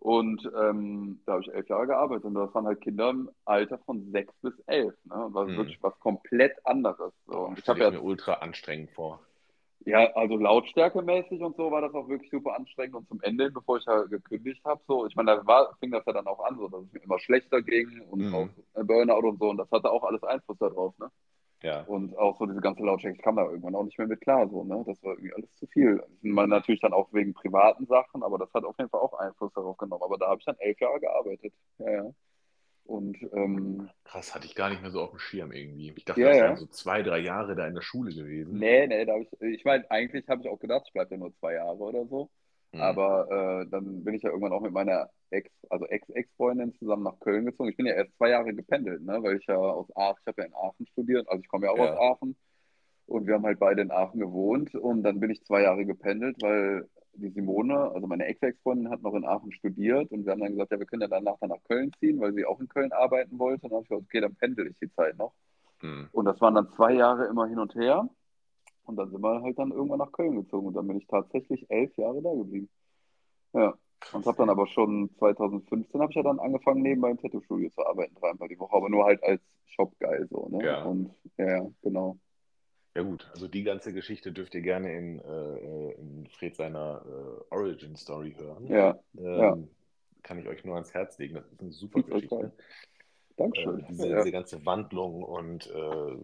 Und ähm, da habe ich elf Jahre gearbeitet. Und das waren halt Kinder im Alter von sechs bis elf. Ne? Und das ist Hm. wirklich was komplett anderes. So. Oh, ich habe ja, mir ultra anstrengend vor. ja, also lautstärkemäßig und so war das auch wirklich super anstrengend. Und zum Ende, bevor ich ja gekündigt habe, so, ich meine, da war, fing das ja dann auch an, so, dass es mir immer schlechter ging und Mhm. auch Burnout und so. Und das hatte auch alles Einfluss darauf. Ne? Ja. Und auch so diese ganze Lautstärke, ich kam da irgendwann auch nicht mehr mit klar, so, ne? Das war irgendwie alles zu viel. Man natürlich dann auch wegen privaten Sachen, aber das hat auf jeden Fall auch Einfluss darauf genommen. Aber da habe ich dann elf Jahre gearbeitet. Ja, ja. Und ähm, Krass, hatte ich gar nicht mehr so auf dem Schirm irgendwie. Ich dachte, Ja, das ja. wären so zwei, drei Jahre da in der Schule gewesen. nee, nee, da habe ich, ich meine, eigentlich habe ich auch gedacht, ich bleibe ja nur zwei Jahre oder so. Hm. Aber äh, dann bin ich ja irgendwann auch mit meiner Ex, also Ex-Ex-Freundin zusammen nach Köln gezogen. Ich bin ja erst zwei Jahre gependelt, ne? Weil ich ja aus Aachen, ich habe ja in Aachen studiert, also ich komme ja auch Ja. aus Aachen. Und wir haben halt beide in Aachen gewohnt und dann bin ich zwei Jahre gependelt, weil die Simone, also meine Ex-Ex-Freundin, hat noch in Aachen studiert und wir haben dann gesagt, ja, wir können ja danach dann nach Köln ziehen, weil sie auch in Köln arbeiten wollte. Und dann habe ich gesagt, okay, dann pendel ich die Zeit noch. Hm. Und das waren dann zwei Jahre immer hin und her. Und dann sind wir halt dann irgendwann nach Köln gezogen und dann bin ich tatsächlich elf Jahre da geblieben. Ja. Und habe dann aber schon 2015 habe ich ja dann angefangen, nebenbei im Tattoo-Studio zu arbeiten, dreimal die Woche, aber nur halt als Shop-Guy so, ne? Ja. Und ja, genau. Ja gut, also die ganze Geschichte dürft ihr gerne in, äh, in Fred seiner äh, Origin Story hören. Ja, Ähm, ja. Kann ich euch nur ans Herz legen. Das ist eine super. Geschichte. Dankeschön. Äh, diese, ja. diese ganze Wandlung und äh,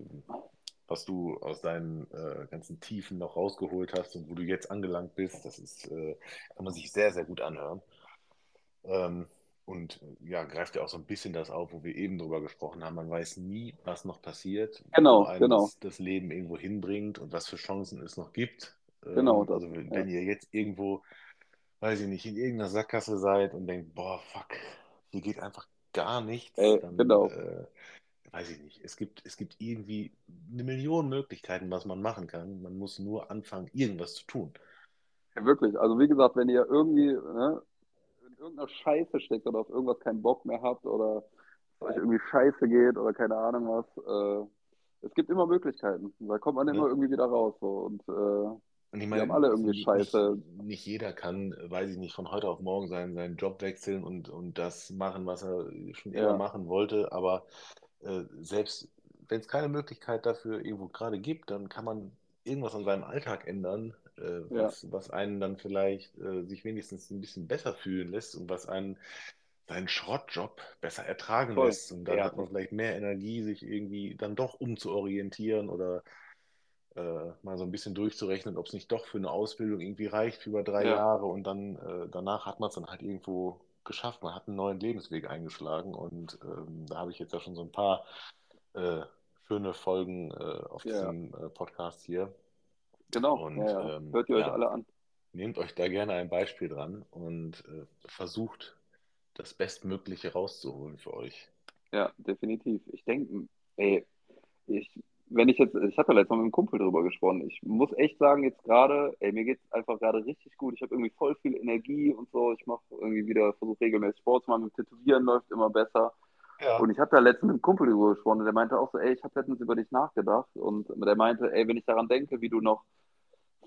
was du aus deinen äh, ganzen Tiefen noch rausgeholt hast und wo du jetzt angelangt bist, das ist, äh, kann man sich sehr, sehr gut anhören. Ähm, und äh, ja, greift ja auch so ein bisschen das auf, wo wir eben drüber gesprochen haben. Man weiß nie, was noch passiert, Genau, wo genau. das, Leben irgendwo hinbringt und was für Chancen es noch gibt. Ähm, Genau, das, also wenn, ja. ihr jetzt irgendwo, weiß ich nicht, in irgendeiner Sackgasse seid und denkt, boah, fuck, hier geht einfach gar nichts, Ey, dann genau. äh, weiß ich nicht. Es gibt, es gibt irgendwie eine Million Möglichkeiten, was man machen kann. Man muss nur anfangen, irgendwas zu tun. Ja, wirklich. Also wie gesagt, wenn ihr irgendwie ne, in irgendeiner Scheiße steckt oder auf irgendwas keinen Bock mehr habt oder euch irgendwie scheiße geht oder keine Ahnung was, äh, es gibt immer Möglichkeiten. Da kommt man Ja. immer irgendwie wieder raus. So. Und äh, Und ich Die meine, haben alle irgendwie nicht, Scheiße. nicht, nicht jeder kann, weiß ich nicht, von heute auf morgen seinen, seinen Job wechseln und, und das machen, was er schon immer Ja, machen wollte. Aber äh, selbst wenn es keine Möglichkeit dafür irgendwo gerade gibt, dann kann man irgendwas an seinem Alltag ändern, äh, ja, was, was einen dann vielleicht äh, sich wenigstens ein bisschen besser fühlen lässt und was einen seinen Schrottjob besser ertragen voll. lässt. Und dann Ja, hat man vielleicht mehr Energie, sich irgendwie dann doch umzuorientieren oder äh, mal so ein bisschen durchzurechnen, ob es nicht doch für eine Ausbildung irgendwie reicht für über drei ja, Jahre und dann äh, danach hat man es dann halt irgendwo geschafft. Man hat einen neuen Lebensweg eingeschlagen und ähm, da habe ich jetzt ja schon so ein paar äh, schöne Folgen äh, auf ja, diesem äh, Podcast hier. genau. Und ja. ähm, Hört ihr euch alle an. nehmt euch da gerne ein Beispiel dran und äh, versucht das Bestmögliche rauszuholen für euch. Ja, definitiv. Ich denke, ey, ich, wenn ich jetzt, ich hatte letztes Mal mit einem Kumpel drüber gesprochen. Ich muss echt sagen, jetzt gerade, ey, mir geht's einfach gerade richtig gut. Ich habe irgendwie voll viel Energie und so. Ich mache irgendwie wieder, versuche regelmäßig Sport zu machen. Mit Tätowieren läuft immer besser. Und Ja. ich habe da letztens mit einem Kumpel drüber gesprochen und der meinte auch so, ey, ich habe letztens über dich nachgedacht. Und der meinte, ey, wenn ich daran denke, wie du noch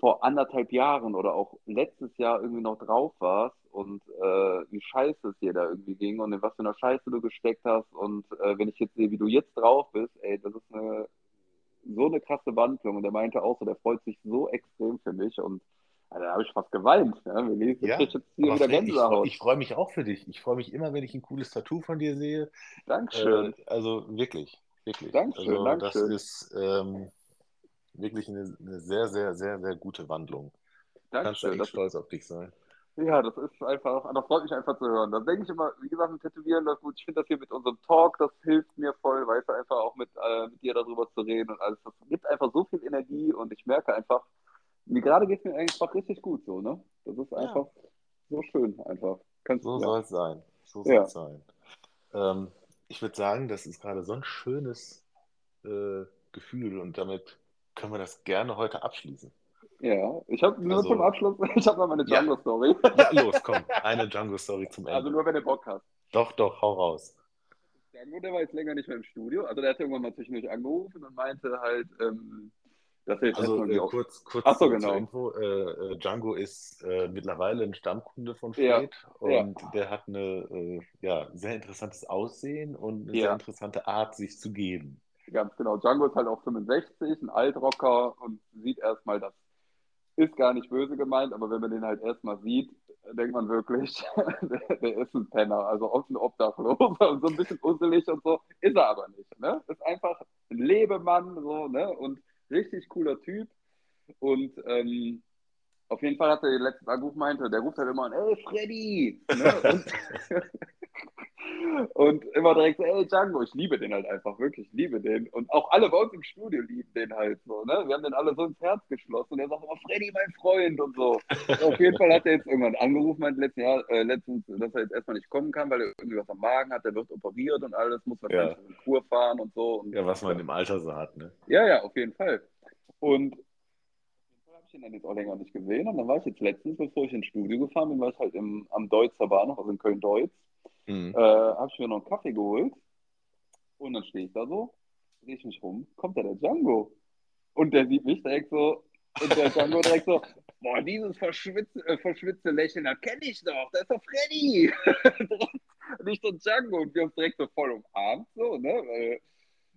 vor anderthalb Jahren oder auch letztes Jahr irgendwie noch drauf warst und äh, wie scheiße es dir da irgendwie ging und in was für einer Scheiße du gesteckt hast und äh, wenn ich jetzt sehe, wie du jetzt drauf bist, ey, das ist eine so eine krasse Wandlung und der meinte auch so, der freut sich so extrem für mich und Alter, da habe ich fast geweint. Ich krieg Ja, jetzt hier wieder ich, ich freue mich auch für dich. Ich freue mich immer, wenn ich ein cooles Tattoo von dir sehe. Äh, Dankeschön, also wirklich, wirklich. Dankeschön, Also das Dankeschön, ist ähm, wirklich eine, eine sehr, sehr, sehr, sehr gute Wandlung. Du kannst Dankeschön. echt Das stolz auf dich sein. Ja, das ist einfach, das freut mich einfach zu hören. Dann denke ich immer, wie gesagt, mit Tätowieren läuft gut. Ich finde das hier mit unserem Talk, das hilft mir voll, weißt du, einfach auch mit, äh, mit dir darüber zu reden und alles. Das gibt einfach so viel Energie und ich merke einfach, mir gerade geht es mir einfach richtig gut so, ne? Das ist Ja, einfach so schön, einfach. Kannst, so ja, soll es sein. So soll ja, es sein. Ähm, ich würde sagen, das ist gerade so ein schönes äh, Gefühl und damit können wir das gerne heute abschließen. Ja. Ich habe nur zum Also, Abschluss, ich habe noch meine ja, Django-Story. ja, los, komm, eine Django-Story zum Also Ende. nur, wenn du Bock hast. Doch, doch, hau raus. Django, der war jetzt länger nicht mehr im Studio. Also der hat irgendwann mal zwischendurch angerufen und meinte halt, ähm, dass er jetzt Also äh, kurz, kurz Ach so, genau. Info. Äh, äh, Django ist äh, mittlerweile ein Stammkunde von Ja, Fred ja, und der hat eine äh, ja, sehr interessantes Aussehen und eine sehr ja. interessante Art, sich zu geben. Ganz genau. Django ist halt auch 65, ein Altrocker und sieht erstmal, das ist gar nicht böse gemeint, aber wenn man den halt erstmal sieht, denkt man wirklich, der, der ist ein Penner, also oft ein Obdachloser und so ein bisschen usselig und so, ist er aber nicht. Ne? Ist einfach ein Lebemann so, ne? Und richtig cooler Typ. Und ähm, auf jeden Fall hat er den letzten Anruf meinte, der ruft halt immer an, ey Freddy! Ne? Und Und immer direkt so, ey Django, ich liebe den halt einfach, wirklich, ich liebe den. Und auch alle bei uns im Studio lieben den halt so, ne? Wir haben den alle so ins Herz geschlossen und er sagt immer, Freddy, mein Freund und so. Auf jeden Fall hat er jetzt irgendwann angerufen, meint letzten Jahr, äh, letztens, dass er jetzt erstmal nicht kommen kann, weil er irgendwie was am Magen hat, der wird operiert und alles, muss wahrscheinlich Ja, in Kur fahren und so. Und ja, was man im Alter so hat, ne? ja, ja, auf jeden Fall. Und ich ihn dann jetzt auch länger nicht gesehen. Und dann war ich jetzt letztens, bevor ich ins Studio gefahren bin, war ich halt im, am Deutzer Bahnhof, also in Köln-Deutz, Mhm. äh, habe ich mir noch einen Kaffee geholt. Und dann stehe ich da so, drehe ich mich rum, kommt da der Django. Und der sieht mich direkt so, und der Django direkt so, boah, dieses verschwitzte, äh, verschwitzte Lächeln, das kenne ich doch, das ist doch Freddy. und ich so Django und wir haben uns direkt so voll umarmt, so, ne, weil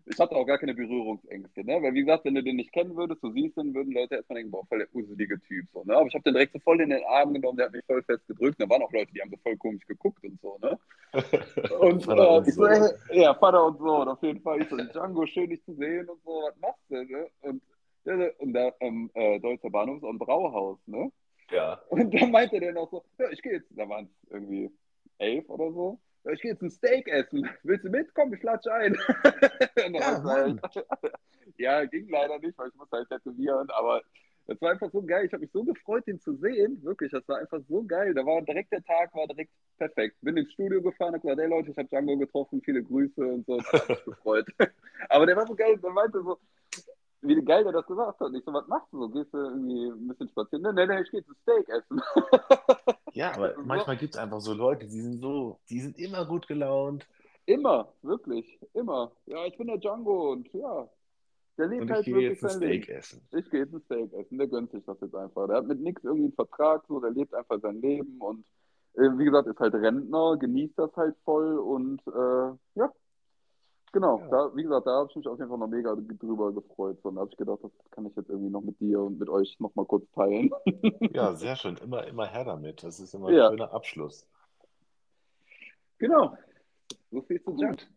ich hatte auch gar keine Berührungsängste, ne? Weil wie gesagt, wenn du den nicht kennen würdest, du siehst ihn, würden Leute erstmal denken, boah, voll der uselige Typ, so, ne? Aber ich habe den direkt so voll in den Arm genommen, der hat mich voll fest gedrückt. Da waren auch Leute, die haben so voll komisch geguckt und so, ne? Und äh, und ich so, Sohn. ey, ja, Vater und Sohn, auf jeden Fall. Ich so, Django, schön dich zu sehen und so, was machst du, ne? Und, ja, und da am äh, Deutscher Bahnhof ist auch ein Brauhaus, ne? Ja. Und dann meinte der noch so, ja, ich gehe jetzt, da waren es irgendwie elf oder so. Ich gehe jetzt ein Steak essen. Willst du mit? Komm, ich latsche ein. Ja, halt, ja, ging leider nicht, weil ich muss halt tätowieren, aber das war einfach so geil. Ich habe mich so gefreut, ihn zu sehen. Wirklich, das war einfach so geil. Da war direkt der Tag, war direkt perfekt. Bin ins Studio gefahren, hab gesagt, hey Leute, ich habe Django getroffen, viele Grüße und so. Das hat mich gefreut. Aber der war so geil, der meinte so, wie geil der das gesagt hat. Und ich so, was machst du so? Gehst du irgendwie ein bisschen spazieren? Nee, nee, nee, ich gehe ein Steak essen. Ja, aber So, manchmal gibt es einfach so Leute, die sind so, die sind immer gut gelaunt. immer, wirklich, immer. Ja, ich bin der Django und ja, Der lebt Und ich halt gehe wirklich jetzt ein Leben. Steak essen. Ich gehe jetzt ein Steak essen, der gönnt sich das jetzt einfach. Der hat mit nichts irgendwie einen Vertrag, so, der lebt einfach sein Leben und äh, wie gesagt, ist halt Rentner, genießt das halt voll und äh, ja, genau. Ja. Da, wie gesagt, da habe ich mich auf jeden Fall noch mega drüber gefreut. Und da habe ich gedacht, das kann ich jetzt irgendwie noch mit dir und mit euch nochmal kurz teilen. Ja, sehr schön. Immer, immer her damit. Das ist immer Ja. ein schöner Abschluss. Genau. So viel zu Junk. Gut.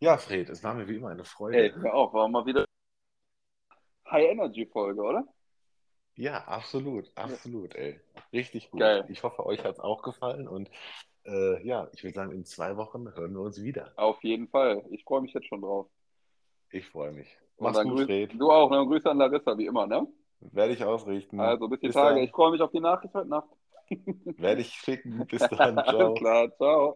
Ja, Fred, es war mir wie immer eine Freude. Ey, hör auf, war mal wieder High-Energy-Folge, oder? Ja, absolut, absolut, ey. Richtig gut. Geil. Ich hoffe, euch hat es auch gefallen und äh, ja, ich würde sagen, in zwei Wochen hören wir uns wieder. Auf jeden Fall. Ich freue mich jetzt schon drauf. Ich freue mich. Mach's gut, Fred. Du auch, ne? Grüße an Larissa, wie immer, ne? Werde ich ausrichten. Also bis die Bis Tage. dann. Ich freue mich auf die Nachricht heute Nacht. Werde ich schicken. Bis dann. Alles Ciao. klar, ciao.